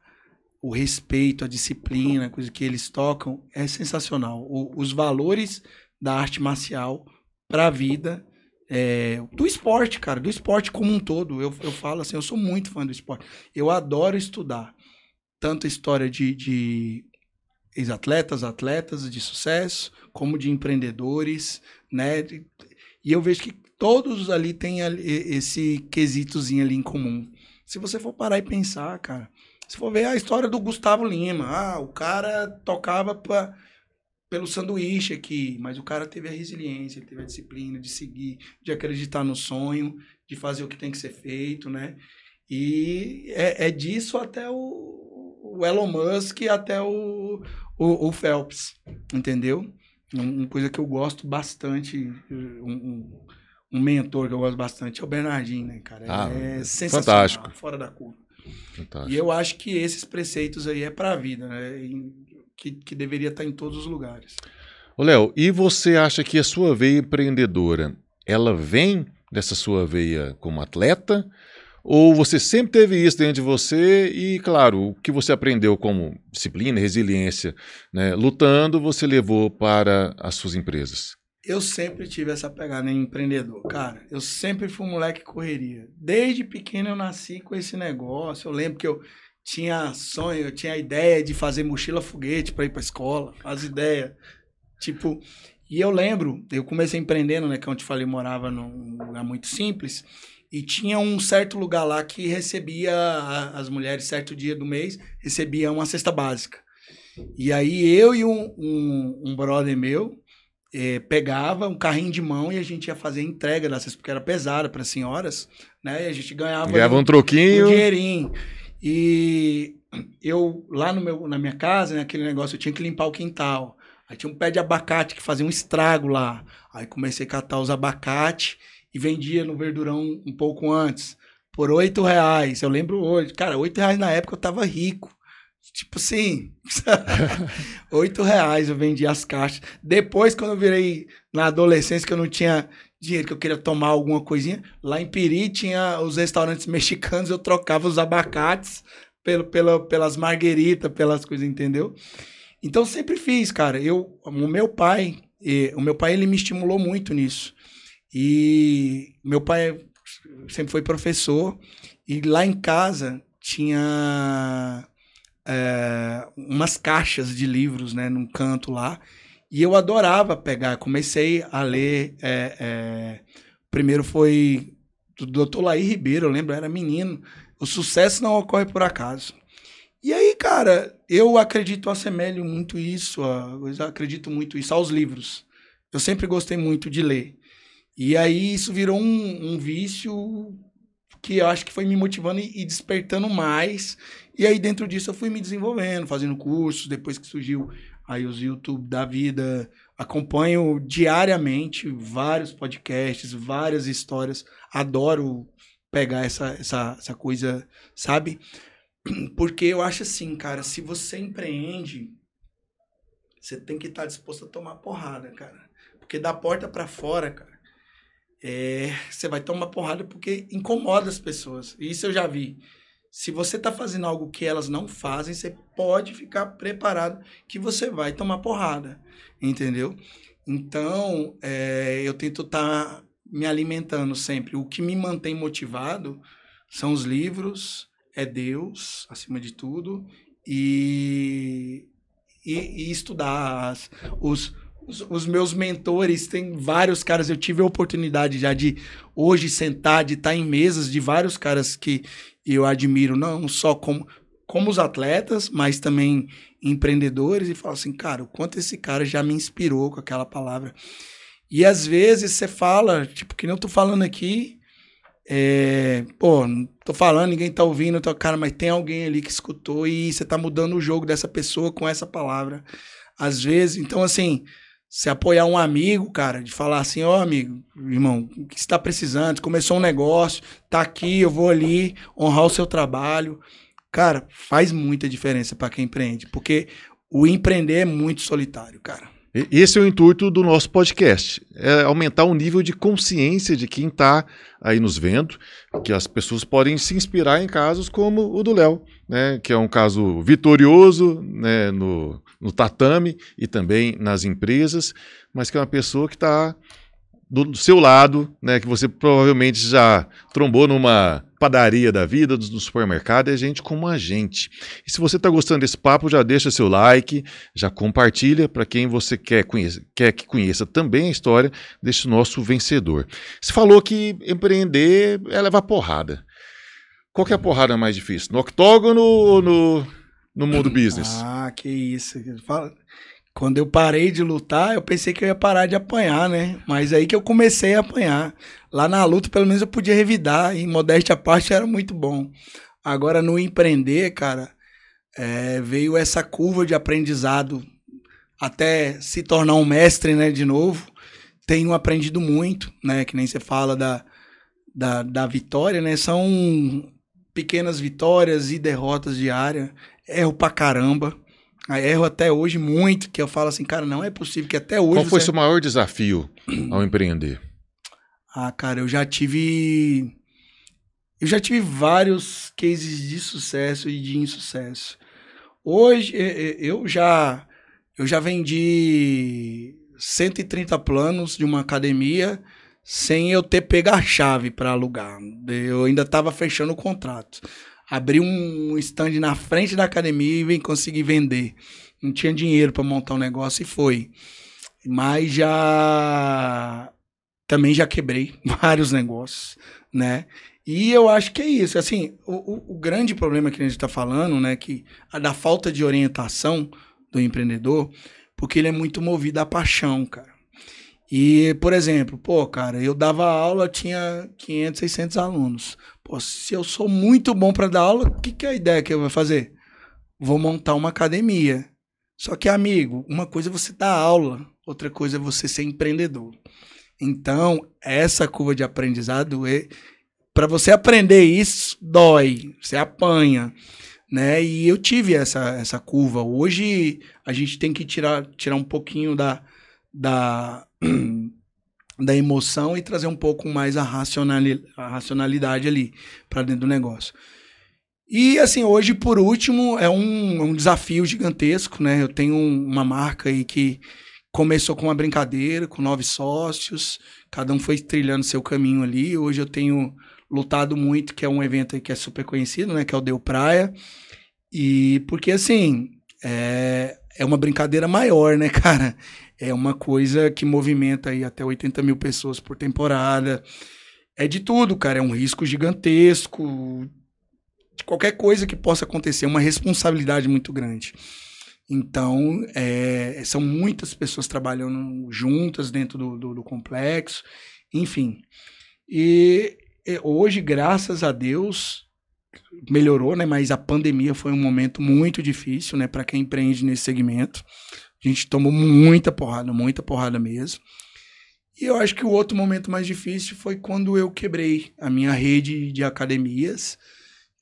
o respeito, a disciplina, coisa que eles tocam, é sensacional. O, os valores da arte marcial para a vida, é, do esporte, cara, do esporte como um todo. Eu, eu falo assim, eu sou muito fã do esporte. Eu adoro estudar tanto história de, de ex-atletas, atletas de sucesso, como de empreendedores, né? E eu vejo que todos ali têm esse quesitozinho ali em comum. Se você for parar e pensar, cara, se for ver a história do Gustavo Lima, ah, o cara tocava pra, pelo sanduíche aqui, mas o cara teve a resiliência, teve a disciplina de seguir, de acreditar no sonho, de fazer o que tem que ser feito, né? E é, é disso até o, o Elon Musk até o, o, o Phelps, entendeu? Uma coisa que eu gosto bastante, um, um, mentor que eu gosto bastante é o Bernardinho, né, cara? Ah, é sensacional, fantástico. fora da curva. Fantástico. E eu acho que esses preceitos aí é para a vida, né? Que, que deveria estar em todos os lugares. Ô, Léo, e você acha que a sua veia empreendedora, ela vem dessa sua veia como atleta ou você sempre teve isso dentro de você e, claro, o que você aprendeu como disciplina, resiliência, né, lutando, você levou para as suas empresas? Eu sempre tive essa pegada em empreendedor, cara. Eu sempre fui um moleque que correria. Desde pequeno eu nasci com esse negócio. Eu lembro que eu tinha sonho, eu tinha ideia de fazer mochila foguete para ir para escola, as ideias. Tipo, e eu lembro, eu comecei empreendendo, né, que é eu falei, morava num lugar muito simples. E tinha um certo lugar lá que recebia, as mulheres, certo dia do mês, recebia uma cesta básica. E aí eu e um, um, um brother meu eh, pegava um carrinho de mão e a gente ia fazer a entrega da cesta, porque era pesada para senhoras, né? E a gente ganhava, ganhava um troquinho. Um dinheirinho. E eu, lá no meu, na minha casa, naquele né, negócio, eu tinha que limpar o quintal. Aí tinha um pé de abacate que fazia um estrago lá. Aí comecei a catar os abacates e vendia no Verdurão um pouco antes, por oito reais. Eu lembro hoje. Cara, oito reais na época eu tava rico. Tipo assim, oito reais eu vendia as caixas. Depois, quando eu virei na adolescência, que eu não tinha dinheiro, que eu queria tomar alguma coisinha, lá em Piri tinha os restaurantes mexicanos, eu trocava os abacates pelo, pelo, pelas margueritas, pelas coisas, entendeu? Então sempre fiz, cara. Eu, o meu pai, o meu pai ele me estimulou muito nisso. E meu pai sempre foi professor e lá em casa tinha é, umas caixas de livros, né, num canto lá. E eu adorava pegar. Comecei a ler. É, é, primeiro foi do Dr. Laí Ribeiro, eu lembro, eu era menino. O sucesso não ocorre por acaso. E aí, cara, eu acredito, assemelho muito isso, eu acredito muito isso aos livros. Eu sempre gostei muito de ler. E aí isso virou um, um vício que eu acho que foi me motivando e, e despertando mais. E aí dentro disso eu fui me desenvolvendo, fazendo cursos, depois que surgiu aí os YouTube da vida, acompanho diariamente vários podcasts, várias histórias, adoro pegar essa, essa, essa coisa, sabe? Porque eu acho assim, cara, se você empreende, você tem que estar disposto a tomar porrada, cara. Porque da porta para fora, cara, é, você vai tomar porrada porque incomoda as pessoas. Isso eu já vi. Se você está fazendo algo que elas não fazem, você pode ficar preparado que você vai tomar porrada, entendeu? Então, é, eu tento estar tá me alimentando sempre. O que me mantém motivado são os livros, é Deus, acima de tudo, e, e, e estudar. As, os, os, os, meus mentores, tem vários caras. Eu tive a oportunidade já de hoje sentar, de estar em mesas de vários caras que eu admiro, não só como, como os atletas, mas também empreendedores, e falo assim, cara, o quanto esse cara já me inspirou com aquela palavra. E às vezes você fala, tipo, que não tô falando aqui, é, pô, não tô falando, ninguém tá ouvindo, tô, cara, mas tem alguém ali que escutou e você tá mudando o jogo dessa pessoa com essa palavra. Às vezes, então assim, se apoiar um amigo, cara, de falar assim, ó, oh, amigo, irmão, o que você tá precisando? Começou um negócio, tá aqui, eu vou ali honrar o seu trabalho. Cara, faz muita diferença para quem empreende, porque o empreender é muito solitário, cara. Esse é o intuito do nosso podcast, é aumentar o nível de consciência de quem está aí nos vendo, que as pessoas podem se inspirar em casos como o do Léo, né, que é um caso vitorioso né, no, no tatame e também nas empresas, mas que é uma pessoa que está do seu lado, né, que você provavelmente já trombou numa padaria da vida, no supermercado, é gente como a gente. E se você está gostando desse papo, já deixa seu like, já compartilha para quem você quer, conhecer, quer que conheça também a história desse nosso vencedor. Você falou que empreender é levar porrada. Qual que é a porrada mais difícil? No octógono ou no, no mundo business? Ah, que isso. Quando eu parei de lutar, eu pensei que eu ia parar de apanhar, né? Mas aí que eu comecei a apanhar. Lá na luta, pelo menos eu podia revidar, e modéstia à parte era muito bom. Agora, no empreender, cara, é, veio essa curva de aprendizado até se tornar um mestre, né, de novo. Tenho aprendido muito, né, que nem você fala da, da, da vitória, né? São pequenas vitórias e derrotas diárias. Erro pra caramba erro até hoje muito, que eu falo assim, cara, não é possível que até hoje. Qual foi o seu maior desafio ao empreender? Ah, cara, eu já tive. Eu já tive vários cases de sucesso e de insucesso. Hoje eu já eu já vendi 130 planos de uma academia sem eu ter pego a chave para alugar. Eu ainda estava fechando o contrato abri um stand na frente da academia e conseguir vender. Não tinha dinheiro para montar um negócio e foi. Mas já também já quebrei vários negócios, né? E eu acho que é isso. Assim, o, o grande problema que a gente está falando, né, que a da falta de orientação do empreendedor, porque ele é muito movido à paixão, cara. E, por exemplo, pô, cara, eu dava aula, tinha 500, 600 alunos. Pô, se eu sou muito bom para dar aula, o que, que é a ideia que eu vou fazer? Vou montar uma academia. Só que, amigo, uma coisa é você dar aula, outra coisa é você ser empreendedor. Então, essa curva de aprendizado é para você aprender isso dói, você apanha, né? E eu tive essa essa curva. Hoje a gente tem que tirar tirar um pouquinho da da da emoção e trazer um pouco mais a, racionali a racionalidade ali para dentro do negócio. E assim, hoje, por último, é um, um desafio gigantesco, né? Eu tenho uma marca aí que começou com uma brincadeira, com nove sócios, cada um foi trilhando seu caminho ali. Hoje eu tenho lutado muito, que é um evento que é super conhecido, né? Que é o Deu Praia. E porque assim, é, é uma brincadeira maior, né, cara? É uma coisa que movimenta aí até 80 mil pessoas por temporada. É de tudo, cara. É um risco gigantesco. De qualquer coisa que possa acontecer, uma responsabilidade muito grande. Então, é, são muitas pessoas trabalhando juntas dentro do, do, do complexo, enfim. E hoje, graças a Deus, melhorou, né? Mas a pandemia foi um momento muito difícil, né? Para quem empreende nesse segmento. A gente tomou muita porrada, muita porrada mesmo. E eu acho que o outro momento mais difícil foi quando eu quebrei a minha rede de academias.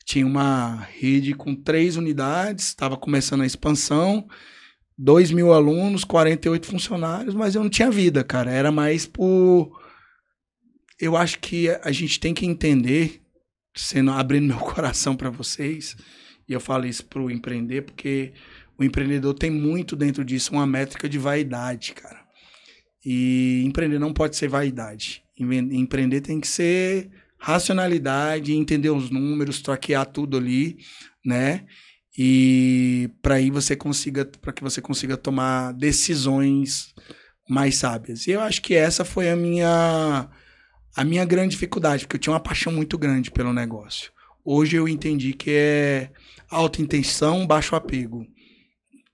Tinha uma rede com três unidades, estava começando a expansão, dois mil alunos, 48 funcionários, mas eu não tinha vida, cara. Era mais por. Eu acho que a gente tem que entender, sendo abrindo meu coração para vocês, e eu falo isso para o empreender, porque o empreendedor tem muito dentro disso uma métrica de vaidade, cara. E empreender não pode ser vaidade. Empreender tem que ser racionalidade, entender os números, traquear tudo ali, né? e para aí você consiga para que você consiga tomar decisões mais sábias. E eu acho que essa foi a minha a minha grande dificuldade, porque eu tinha uma paixão muito grande pelo negócio. Hoje eu entendi que é alta intenção, baixo apego.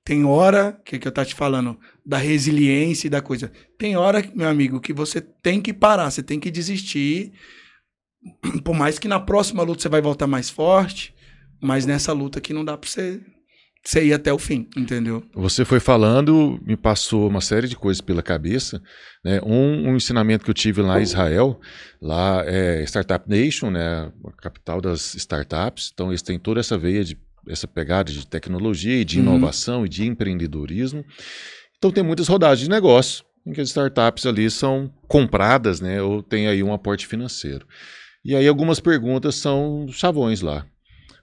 Tem hora, que, é que eu tá te falando, da resiliência e da coisa. Tem hora, meu amigo, que você tem que parar, você tem que desistir. Por mais que na próxima luta você vai voltar mais forte, mas nessa luta aqui não dá pra você, você ir até o fim, entendeu? Você foi falando, me passou uma série de coisas pela cabeça. Né? Um, um ensinamento que eu tive lá em Israel, lá é Startup Nation, né? a capital das startups. Então eles têm toda essa veia de essa pegada de tecnologia e de uhum. inovação e de empreendedorismo. Então tem muitas rodadas de negócio em que as startups ali são compradas, né, ou tem aí um aporte financeiro. E aí algumas perguntas são chavões lá.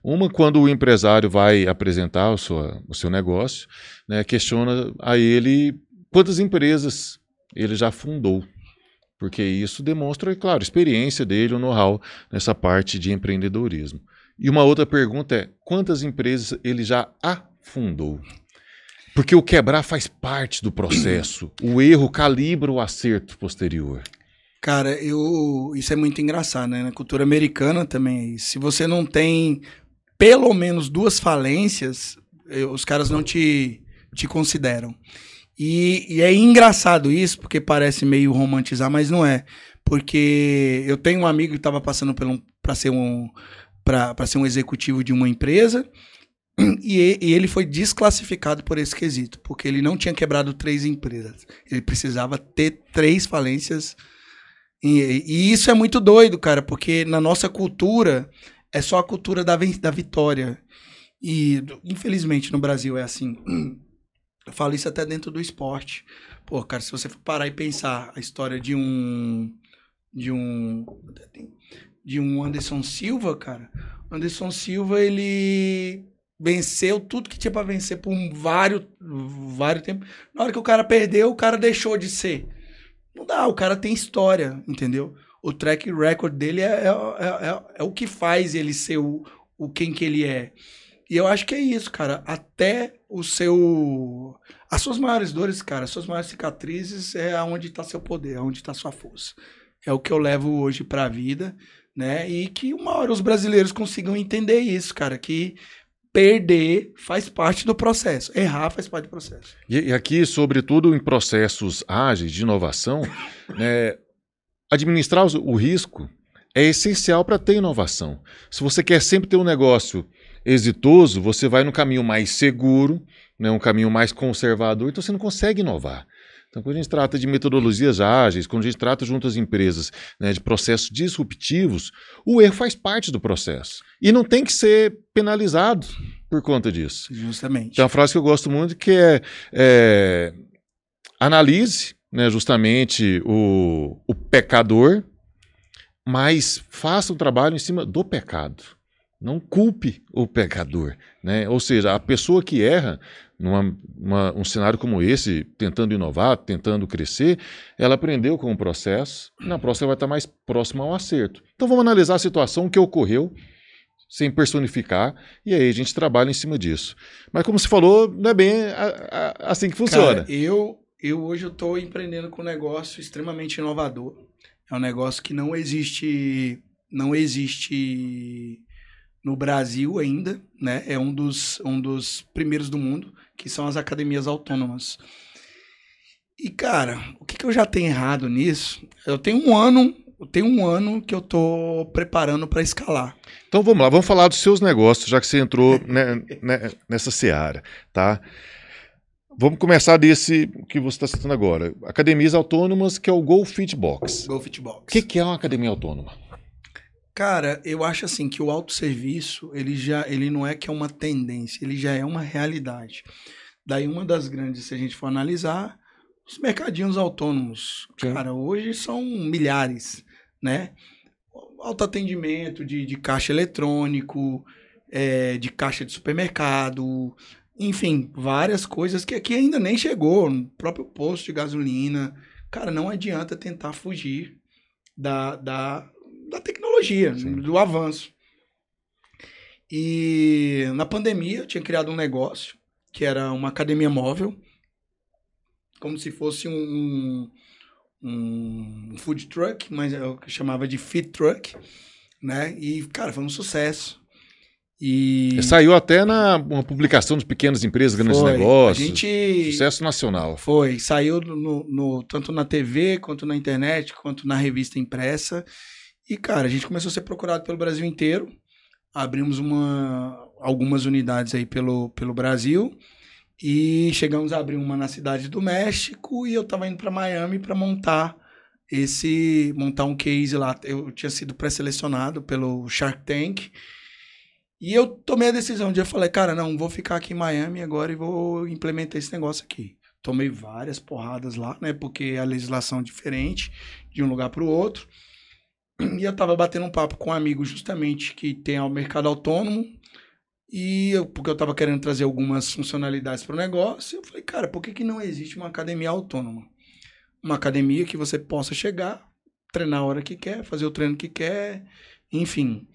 Uma, quando o empresário vai apresentar o, sua, o seu negócio, né, questiona a ele quantas empresas ele já fundou. Porque isso demonstra, é claro, a experiência dele, o know-how nessa parte de empreendedorismo. E uma outra pergunta é: quantas empresas ele já afundou? Porque o quebrar faz parte do processo. O erro calibra o acerto posterior. Cara, eu isso é muito engraçado, né? Na cultura americana também. Se você não tem pelo menos duas falências, os caras não te, te consideram. E, e, é engraçado isso, porque parece meio romantizar, mas não é. Porque eu tenho um amigo que estava passando para ser um ser um executivo de uma empresa e, e, ele foi desclassificado por esse quesito, porque ele não tinha quebrado três empresas. Ele precisava ter três falências. E, e isso é muito doido, cara, porque na nossa cultura é só a cultura da, da vitória. E, infelizmente, no Brasil é assim. Eu falo isso até dentro do esporte. Pô, cara, se você for parar e pensar a história de um. De um. De um Anderson Silva, cara. Anderson Silva, ele venceu tudo que tinha para vencer por vários, vários tempos. Na hora que o cara perdeu, o cara deixou de ser. Não dá, o cara tem história, entendeu? O track record dele é, é, é, é, é o que faz ele ser o, o quem que ele é. E eu acho que é isso, cara. Até o seu. As suas maiores dores, cara, as suas maiores cicatrizes é onde está seu poder, é onde está sua força. É o que eu levo hoje para a vida, né? E que uma hora os brasileiros consigam entender isso, cara. Que perder faz parte do processo, errar faz parte do processo. E, e aqui, sobretudo em processos ágeis de inovação, né? Administrar o risco é essencial para ter inovação. Se você quer sempre ter um negócio exitoso, você vai no caminho mais seguro, né, um caminho mais conservador, então você não consegue inovar. Então, quando a gente trata de metodologias ágeis, quando a gente trata junto às empresas né, de processos disruptivos, o erro faz parte do processo. E não tem que ser penalizado por conta disso. Justamente. Tem uma frase que eu gosto muito que é, é analise né, justamente o, o pecador, mas faça o trabalho em cima do pecado. Não culpe o pecador. Né? Ou seja, a pessoa que erra num um cenário como esse, tentando inovar, tentando crescer, ela aprendeu com o processo, na próxima vai estar mais próxima ao acerto. Então vamos analisar a situação que ocorreu, sem personificar, e aí a gente trabalha em cima disso. Mas como você falou, não é bem assim que funciona. Cara, eu eu hoje estou empreendendo com um negócio extremamente inovador. É um negócio que não existe, não existe no Brasil ainda, né? É um dos, um dos primeiros do mundo, que são as academias autônomas. E, cara, o que, que eu já tenho errado nisso? Eu tenho um ano, eu tenho um ano que eu tô preparando para escalar. Então vamos lá, vamos falar dos seus negócios, já que você entrou né, né, nessa seara, tá? Vamos começar desse que você está citando agora. Academias autônomas, que é o Go Fit Box. Go Fit Box. O que, que, é uma academia autônoma? Cara, eu acho assim que o autosserviço, ele já ele não é que é uma tendência, ele já é uma realidade. Daí uma das grandes, se a gente for analisar, os mercadinhos autônomos. Sim. Cara, hoje são milhares, né? Autoatendimento de, de caixa eletrônico, é, de caixa de supermercado, enfim, várias coisas que aqui ainda nem chegou, no próprio posto de gasolina. Cara, não adianta tentar fugir da, da, da tecnologia, Sim. do avanço. E na pandemia eu tinha criado um negócio que era uma academia móvel, como se fosse um, um food truck, mas eu chamava de fit truck, né? E, cara, foi um sucesso. E... Saiu até na uma publicação de pequenas empresas, grandes Foi. negócios. A gente Sucesso nacional. foi, saiu no, no- tanto na TV, quanto na internet, quanto na revista impressa. E, cara, a gente começou a ser procurado pelo Brasil inteiro. Abrimos uma, algumas unidades aí pelo, pelo Brasil. E chegamos a abrir uma na cidade do México. E eu tava indo para Miami para montar esse. montar um case lá. Eu tinha sido pré-selecionado pelo Shark Tank. E eu tomei a decisão de eu falei, cara, não, vou ficar aqui em Miami agora e vou implementar esse negócio aqui. Tomei várias porradas lá, né? Porque a legislação é diferente de um lugar para o outro. E eu tava batendo um papo com um amigo justamente que tem o mercado autônomo. E eu, porque eu tava querendo trazer algumas funcionalidades para o negócio, eu falei, cara, por que, que não existe uma academia autônoma? Uma academia que você possa chegar, treinar a hora que quer, fazer o treino que quer, enfim.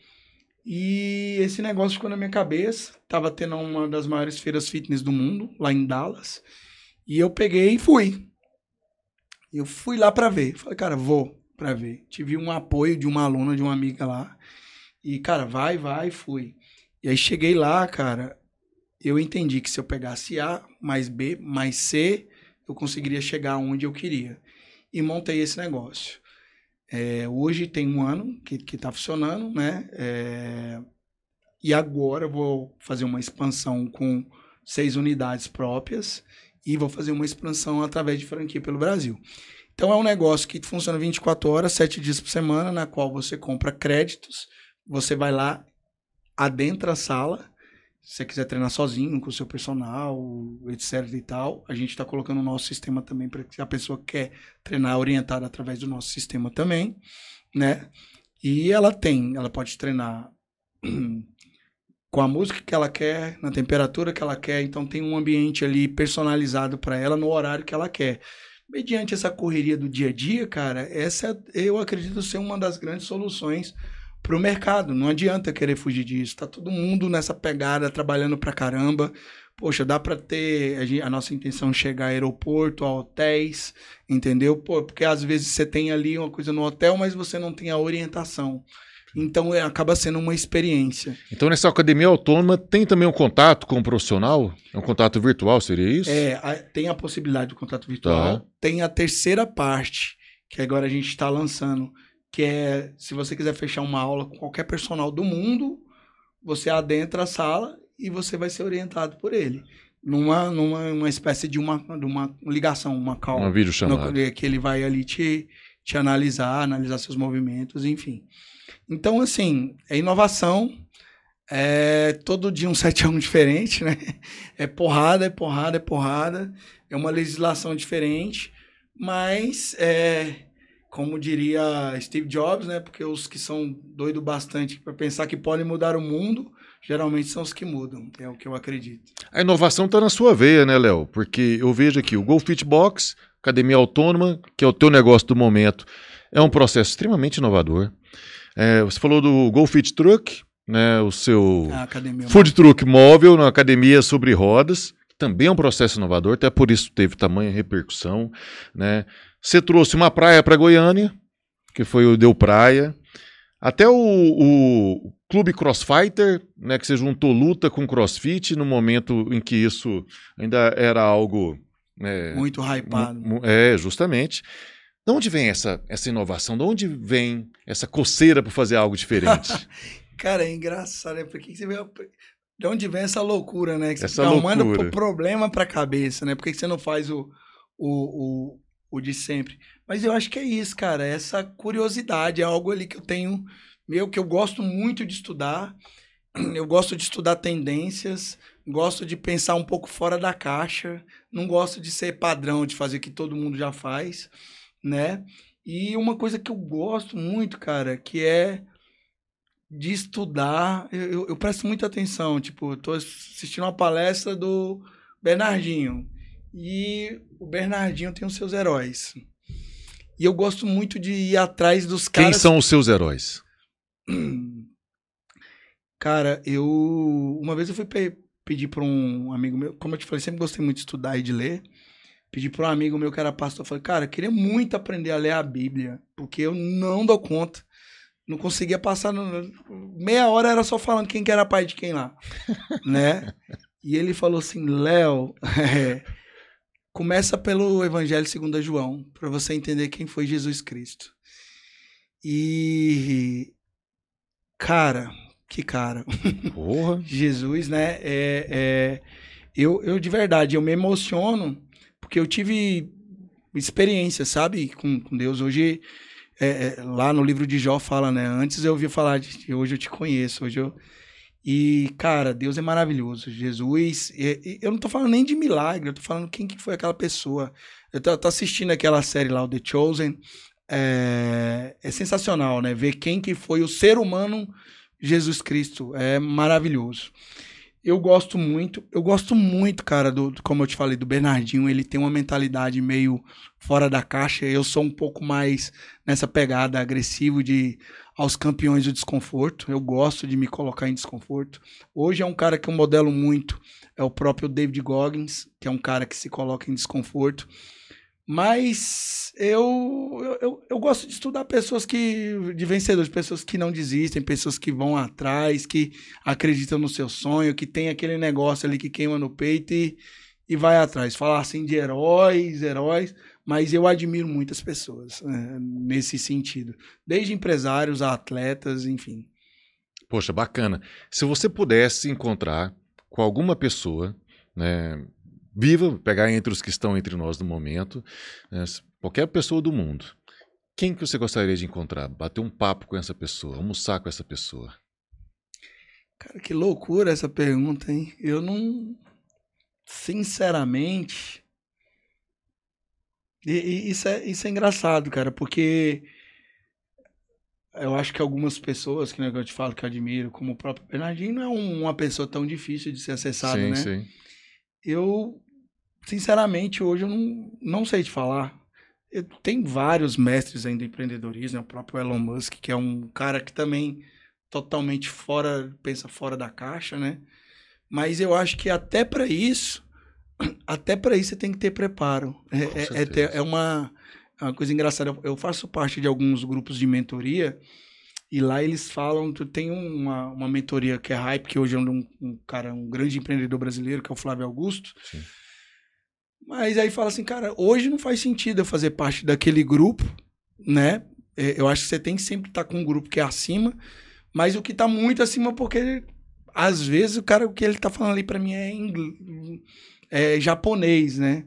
E esse negócio ficou na minha cabeça. Tava tendo uma das maiores feiras fitness do mundo, lá em Dallas. E eu peguei e fui. Eu fui lá pra ver. Falei, cara, vou pra ver. Tive um apoio de uma aluna, de uma amiga lá. E, cara, vai, vai, fui. E aí cheguei lá, cara. Eu entendi que se eu pegasse A mais B mais C, eu conseguiria chegar onde eu queria. E montei esse negócio. É, hoje tem um ano que, que tá funcionando, né? É, e agora vou fazer uma expansão com seis unidades próprias e vou fazer uma expansão através de franquia pelo Brasil. Então é um negócio que funciona 24 horas, 7 dias por semana, na qual você compra créditos, você vai lá, adentra a sala, se você quiser treinar sozinho, com o seu personal, etc e tal, a gente está colocando o nosso sistema também para que a pessoa quer treinar orientada através do nosso sistema também, né? E ela tem, ela pode treinar com a música que ela quer, na temperatura que ela quer, então tem um ambiente ali personalizado para ela no horário que ela quer. Mediante essa correria do dia a dia, cara, essa eu acredito ser uma das grandes soluções para o mercado. Não adianta querer fugir disso. Tá todo mundo nessa pegada, trabalhando pra caramba. Poxa, dá para ter a, gente, a, nossa intenção é chegar a aeroporto, a hotéis, entendeu? Pô, porque às vezes você tem ali uma coisa no hotel, mas você não tem a orientação. Então é, acaba sendo uma experiência. Então nessa academia autônoma tem também um contato com o profissional? É um contato virtual, seria isso? É, a, tem a possibilidade do contato virtual. Tá. Tem a terceira parte, que agora a gente está lançando, que é se você quiser fechar uma aula com qualquer personal do mundo, você adentra a sala e você vai ser orientado por ele. Numa, numa uma espécie de uma, de uma ligação, uma call. Uma videochamada. No, que ele vai ali te, te analisar, analisar seus movimentos, enfim. Então, assim, é inovação. É todo dia um 7 a 1 diferente, né? É porrada, é porrada, é porrada. É uma legislação diferente. Mas, é, como diria Steve Jobs, né? Porque os que são doido bastante para pensar que podem mudar o mundo, geralmente são os que mudam. É o que eu acredito. A inovação está na sua veia, né, Léo? Porque eu vejo aqui o Go Fit Box, academia autônoma, que é o teu negócio do momento, é um processo extremamente inovador. É, você falou do Go Fit Truck, né, o seu food truck móvel na academia sobre rodas, também é um processo inovador, até por isso teve tamanha repercussão. Né. Você trouxe uma praia para Goiânia, que foi o Deu Praia. Até o, o Clube Crossfighter, né, que você juntou luta com crossfit no momento em que isso ainda era algo. É, Muito hypado. É, justamente. De onde vem essa, essa inovação? De onde vem essa coceira para fazer algo diferente? Cara, é engraçado, né? Porque você vê. De onde vem essa loucura, né? Que você essa fica loucura. arrumando problema pra cabeça, né? Por que você não faz o, o, o, o de sempre? Mas eu acho que é isso, cara. Essa curiosidade é algo ali que eu tenho, meu, que eu gosto muito de estudar. Eu gosto de estudar tendências, gosto de pensar um pouco fora da caixa, não gosto de ser padrão, de fazer o que todo mundo já faz né? E uma coisa que eu gosto muito, cara, que é de estudar, eu, eu presto muita atenção. Tipo, eu tô assistindo uma palestra do Bernardinho. E o Bernardinho tem os seus heróis. E eu gosto muito de ir atrás dos caras. Quem são os seus heróis? Cara, eu. Uma vez eu fui pe pedir para um amigo meu, como eu te falei, sempre gostei muito de estudar e de ler. Pedi para um amigo meu que era pastor, falei, cara, eu queria muito aprender a ler a Bíblia, porque eu não dou conta. Não conseguia passar. Meia hora era só falando quem que era pai de quem lá. né? E ele falou assim: Léo, é, começa pelo Evangelho segundo João, para você entender quem foi Jesus Cristo. E. Cara, que cara. Porra. Jesus, né? É, é, eu, eu, de verdade, eu me emociono porque eu tive experiência, sabe, com, com Deus. Hoje, é, é lá no livro de Jó fala, né? Antes eu ouvi falar de hoje eu te conheço, hoje eu. E, cara, Deus é maravilhoso. Jesus, eu não tô falando nem de milagre, eu tô falando quem que foi aquela pessoa. Eu tô, tô assistindo aquela série lá, o The Chosen. É, é sensacional, né? Ver quem que foi o ser humano Jesus Cristo. É maravilhoso. Eu gosto muito, eu gosto muito, cara, do, como eu te falei, do Bernardinho. Ele tem uma mentalidade meio fora da caixa. Eu sou um pouco mais nessa pegada agressivo de aos campeões do desconforto. Eu gosto de me colocar em desconforto. Hoje é um cara que eu modelo muito, é o próprio David Goggins, que é um cara que se coloca em desconforto. Mas eu, eu, eu gosto de estudar pessoas que. de vencedores, pessoas que não desistem, pessoas que vão atrás, que acreditam no seu sonho, que tem aquele negócio ali que queima no peito e, e vai atrás. Falar assim de heróis, heróis, mas eu admiro muitas pessoas né, nesse sentido. Desde empresários a atletas, enfim. Poxa, bacana. Se você pudesse encontrar com alguma pessoa, né, viva, pegar entre os que estão entre nós no momento, né, qualquer pessoa do mundo, quem que você gostaria de encontrar? Bater um papo com essa pessoa, almoçar com essa pessoa? Cara, que loucura essa pergunta, hein? Eu não. Sinceramente. E, e isso, é, isso é engraçado, cara, porque eu acho que algumas pessoas, que, né, eu te falo que eu admiro, como o próprio Bernardinho, não é uma pessoa tão difícil de ser acessada, sim, né? Sim. Eu sinceramente, hoje eu não, não sei te falar. Tem vários mestres ainda do empreendedorismo, né? o próprio Elon Musk, que é um cara que também totalmente fora, pensa fora da caixa, né? Mas eu acho que até para isso, até para isso você tem que ter preparo. É, é, é, é, uma, é uma coisa engraçada. Eu faço parte de alguns grupos de mentoria e lá eles falam, tem uma, uma mentoria que é Hype, que hoje é um, um cara, um grande empreendedor brasileiro, que é o Flávio Augusto. Sim mas aí fala assim, cara, hoje não faz sentido eu fazer parte daquele grupo, né? É, eu acho que você tem que sempre estar com um grupo que é acima, mas o que está muito acima, porque às vezes o cara, o que ele está falando ali para mim é, é japonês, né?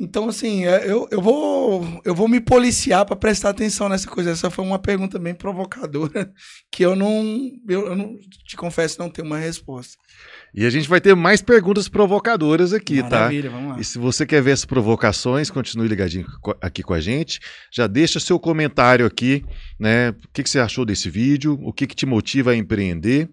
Então, assim, é, eu, eu, vou, eu vou me policiar para prestar atenção nessa coisa. Essa foi uma pergunta bem provocadora que eu não, eu, eu não te confesso não ter uma resposta. E a gente vai ter mais perguntas provocadoras aqui, tá? Maravilha, tá? Vamos lá. E se você quer ver essas provocações, continue ligadinho aqui com a gente. Já deixa seu comentário aqui, né? O que, que você achou desse vídeo? O que, que te motiva a empreender?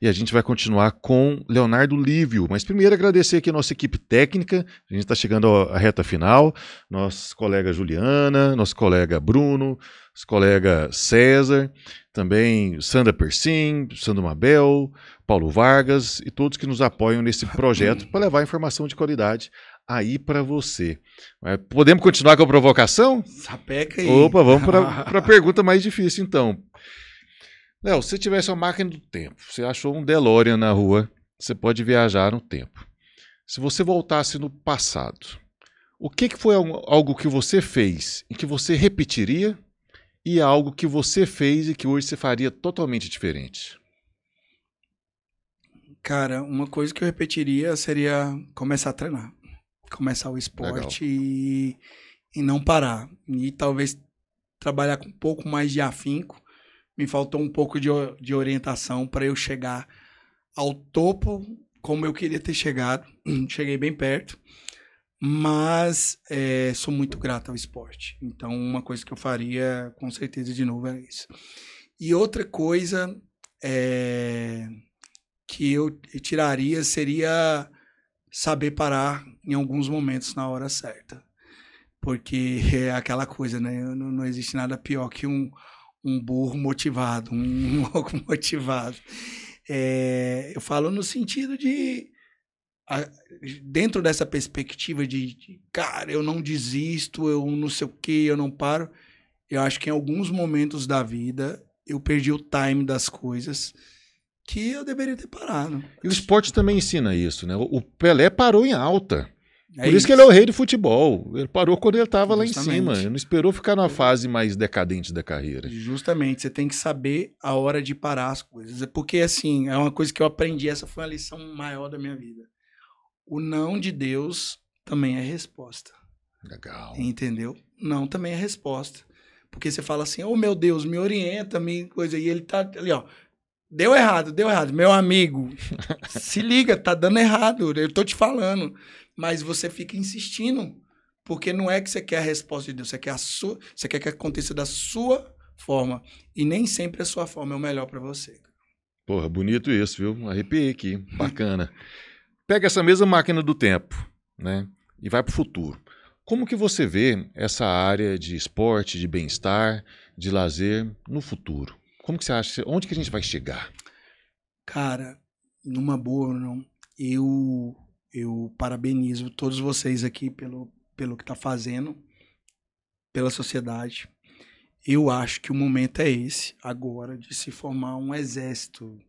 E a gente vai continuar com Leonardo Lívio. Mas primeiro agradecer aqui a nossa equipe técnica. A gente está chegando à reta final. Nossa colega Juliana, nosso colega Bruno, nosso colega César, também Sandra Persim, Sandro Mabel, Paulo Vargas e todos que nos apoiam nesse projeto para levar informação de qualidade aí para você. Podemos continuar com a provocação? Sapeca aí. Opa, vamos para a pergunta mais difícil então. Léo, se tivesse uma máquina do tempo, você achou um DeLorean na rua, você pode viajar no tempo. Se você voltasse no passado, o que, que foi algo que você fez e que você repetiria e algo que você fez e que hoje você faria totalmente diferente? Cara, uma coisa que eu repetiria seria começar a treinar. Começar o esporte e, e não parar. E talvez trabalhar com um pouco mais de afinco. Me faltou um pouco de, de orientação para eu chegar ao topo como eu queria ter chegado. Cheguei bem perto. Mas é, sou muito grato ao esporte. Então, uma coisa que eu faria, com certeza, de novo, é isso. E outra coisa é que eu tiraria seria saber parar em alguns momentos na hora certa. Porque é aquela coisa, né? Não, não existe nada pior que um, um burro motivado, um louco motivado. É, eu falo no sentido de. A- dentro dessa perspectiva de, de, cara, eu não desisto, eu não sei o que, eu não paro. Eu acho que em alguns momentos da vida eu perdi o time das coisas que eu deveria ter parado. E o esporte também ensina isso, né? O Pelé parou em alta. É Por isso, que ele é o rei do futebol. Ele parou quando ele estava lá em cima. Ele não esperou ficar numa fase mais decadente da carreira. Justamente, você tem que saber a hora de parar as coisas. Porque, assim, é uma coisa que eu aprendi, essa foi a lição maior da minha vida. O não de Deus também é resposta. Legal. Entendeu? Não também é resposta. Porque você fala assim, oh meu Deus, me orienta, me coisa. E ele tá ali, ó. Deu errado, deu errado. Meu amigo, se liga, tá dando errado. Eu tô te falando. Mas você fica insistindo. Porque não é que você quer a resposta de Deus, você quer a sua, você quer que aconteça da sua forma. E nem sempre a sua forma é o melhor para você. Porra, bonito isso, viu? Arrepiei aqui. Bacana. Pega essa mesma máquina do tempo, né? E vai para o futuro. Como que você vê essa área de esporte, de bem-estar, de lazer no futuro? Como que você acha? Onde que a gente vai chegar? Cara, numa boa, não. Eu eu parabenizo todos vocês aqui pelo pelo que tá fazendo pela sociedade. Eu acho que o momento é esse agora de se formar um exército,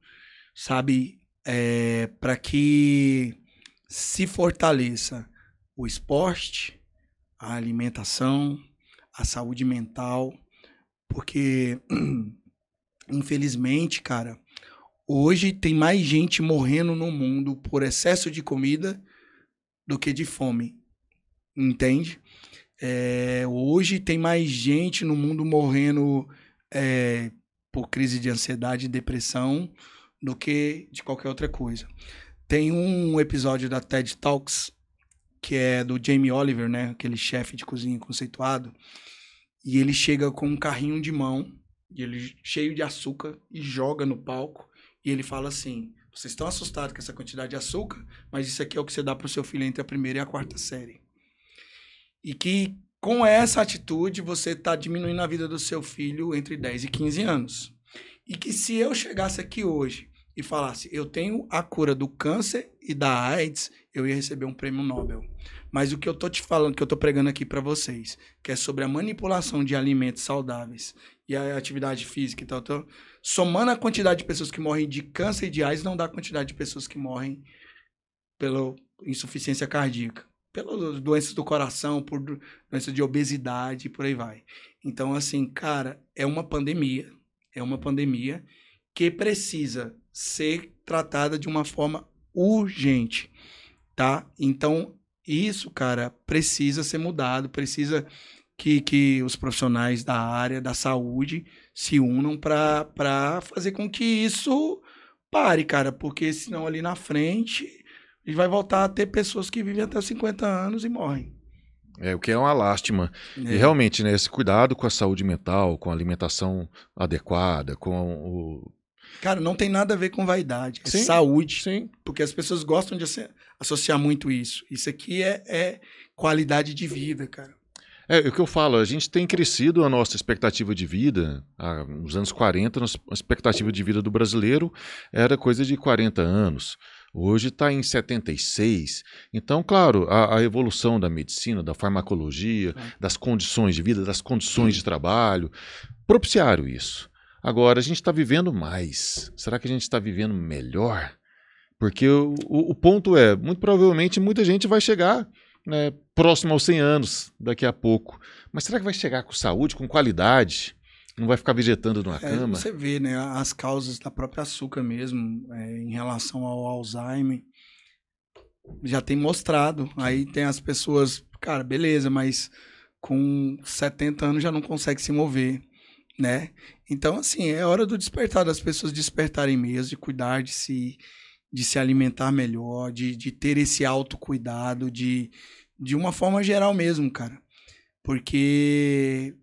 sabe, é, para que se fortaleça o esporte, a alimentação, a saúde mental, porque infelizmente, cara, Hoje tem mais gente morrendo no mundo por excesso de comida do que de fome. Entende? É, hoje tem mais gente no mundo morrendo é, por crise de ansiedade e depressão do que de qualquer outra coisa. Tem um episódio da TED Talks que é do Jamie Oliver, né? Aquele chefe de cozinha conceituado. E ele chega com um carrinho de mão, e ele cheio de açúcar, e joga no palco. E ele fala assim: vocês estão assustados com essa quantidade de açúcar, mas isso aqui é o que você dá para o seu filho entre a primeira e a quarta série. E que com essa atitude você está diminuindo a vida do seu filho entre 10 e 15 anos. E que se eu chegasse aqui hoje e falasse, eu tenho a cura do câncer e da AIDS, eu ia receber um prêmio Nobel. Mas o que eu tô te falando, que eu tô pregando aqui para vocês, que é sobre a manipulação de alimentos saudáveis e a atividade física e tal, tal, somando a quantidade de pessoas que morrem de câncer e de AIDS, não dá a quantidade de pessoas que morrem pela insuficiência cardíaca, pelas doenças do coração, por doenças de obesidade e por aí vai. Então, assim, cara, é uma pandemia, é uma pandemia que precisa ser tratada de uma forma urgente, tá? Então, isso, cara, precisa ser mudado, precisa que, que os profissionais da área da saúde se unam para fazer com que isso pare, cara, porque senão ali na frente a gente vai voltar a ter pessoas que vivem até 50 anos e morrem. É, o que é uma lástima. É. E realmente, né, esse cuidado com a saúde mental, com a alimentação adequada, com o. Cara, não tem nada a ver com vaidade, é Sim. saúde. Sim. Porque as pessoas gostam de associar muito isso. Isso aqui é, é qualidade de vida, cara. É, o que eu falo, a gente tem crescido a nossa expectativa de vida. Há, nos anos 40, nossa- a expectativa de vida do brasileiro era coisa de 40 anos. Hoje está em 76. Então, claro, a, a evolução da medicina, da farmacologia, É. das condições de vida, das condições de trabalho, propiciaram isso. Agora, a gente está vivendo mais. Será que a gente está vivendo melhor? Porque o, o- o ponto é, muito provavelmente, muita gente vai chegar né, próximo aos 100 anos daqui a pouco. Mas será que vai chegar com saúde, com qualidade? Não vai ficar vegetando numa É, cama? você vê, né, as causas da própria açúcar mesmo, é, em relação ao Alzheimer, já tem mostrado. Aí tem as pessoas, cara, beleza, mas com 70 anos já não consegue se mover, né? Então, assim, é hora do despertar, das pessoas despertarem mesmo, de cuidar de si, de se alimentar melhor, de, de ter esse autocuidado, de, de uma forma geral mesmo, cara. Porque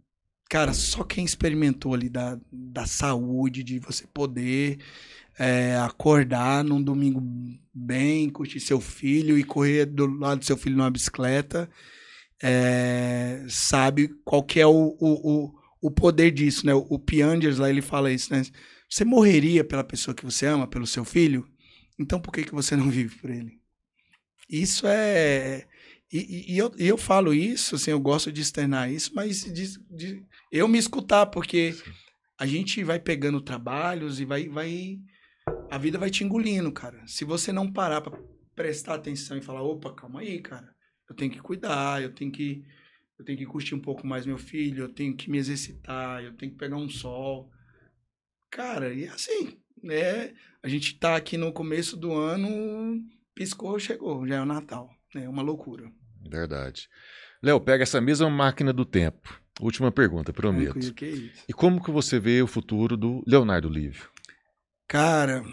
cara, só quem experimentou ali da, da saúde, de você poder é, acordar num domingo bem, curtir seu filho e correr do lado do seu filho numa bicicleta, é, sabe qual que é o, o, o, o poder disso, né? O Piangers lá, ele fala isso, né? Você morreria pela pessoa que você ama, pelo seu filho? Então por que, que você não vive por ele? Isso é. E, e, eu, e eu falo isso, assim, eu gosto de externar isso, mas de, de eu me escutar, porque a gente vai pegando trabalhos e vai, vai. A vida vai te engolindo, cara. Se você não parar pra prestar atenção e falar, opa, calma aí, cara. Eu tenho que cuidar, eu tenho que. Eu tenho que curtir um pouco mais meu filho, eu tenho que me exercitar, eu tenho que pegar um sol. Cara, e assim, né? A gente tá aqui no começo do ano, piscou, chegou, já é o Natal. É uma loucura. Verdade. Léo, pega essa mesma máquina do tempo. Última pergunta, prometo. Tranquilo, que isso. E como que você vê o futuro do Leonardo Lívio? Cara,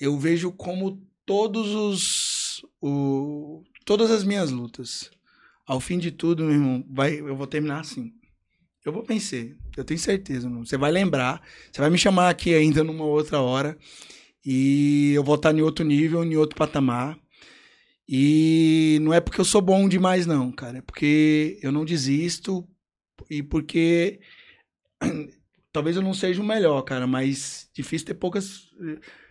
eu vejo como todos os. O, todas as minhas lutas. Ao fim de tudo, meu irmão, vai, eu vou terminar assim. Eu vou vencer, eu tenho certeza. Não. Você vai lembrar, você vai me chamar aqui ainda numa outra hora e eu vou estar em outro nível, em outro patamar. E não é porque eu sou bom demais, não, cara. É porque eu não desisto e porque talvez eu não seja o melhor, cara, mas difícil ter poucas.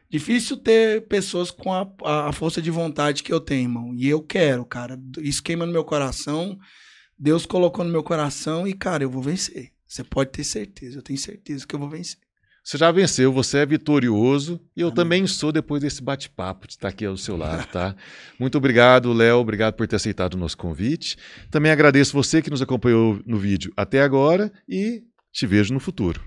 Difícil ter pessoas com a, a força de vontade que eu tenho, irmão. E eu quero, cara. Isso queima no meu coração. Deus colocou no meu coração e, cara, eu vou vencer. Você pode ter certeza, eu tenho certeza que eu vou vencer. Você já venceu, você é vitorioso e eu Amém. também sou depois desse bate-papo de estar aqui ao seu lado, tá? Muito obrigado, Léo, obrigado por ter aceitado o nosso convite. Também agradeço você que nos acompanhou no vídeo até agora e te vejo no futuro.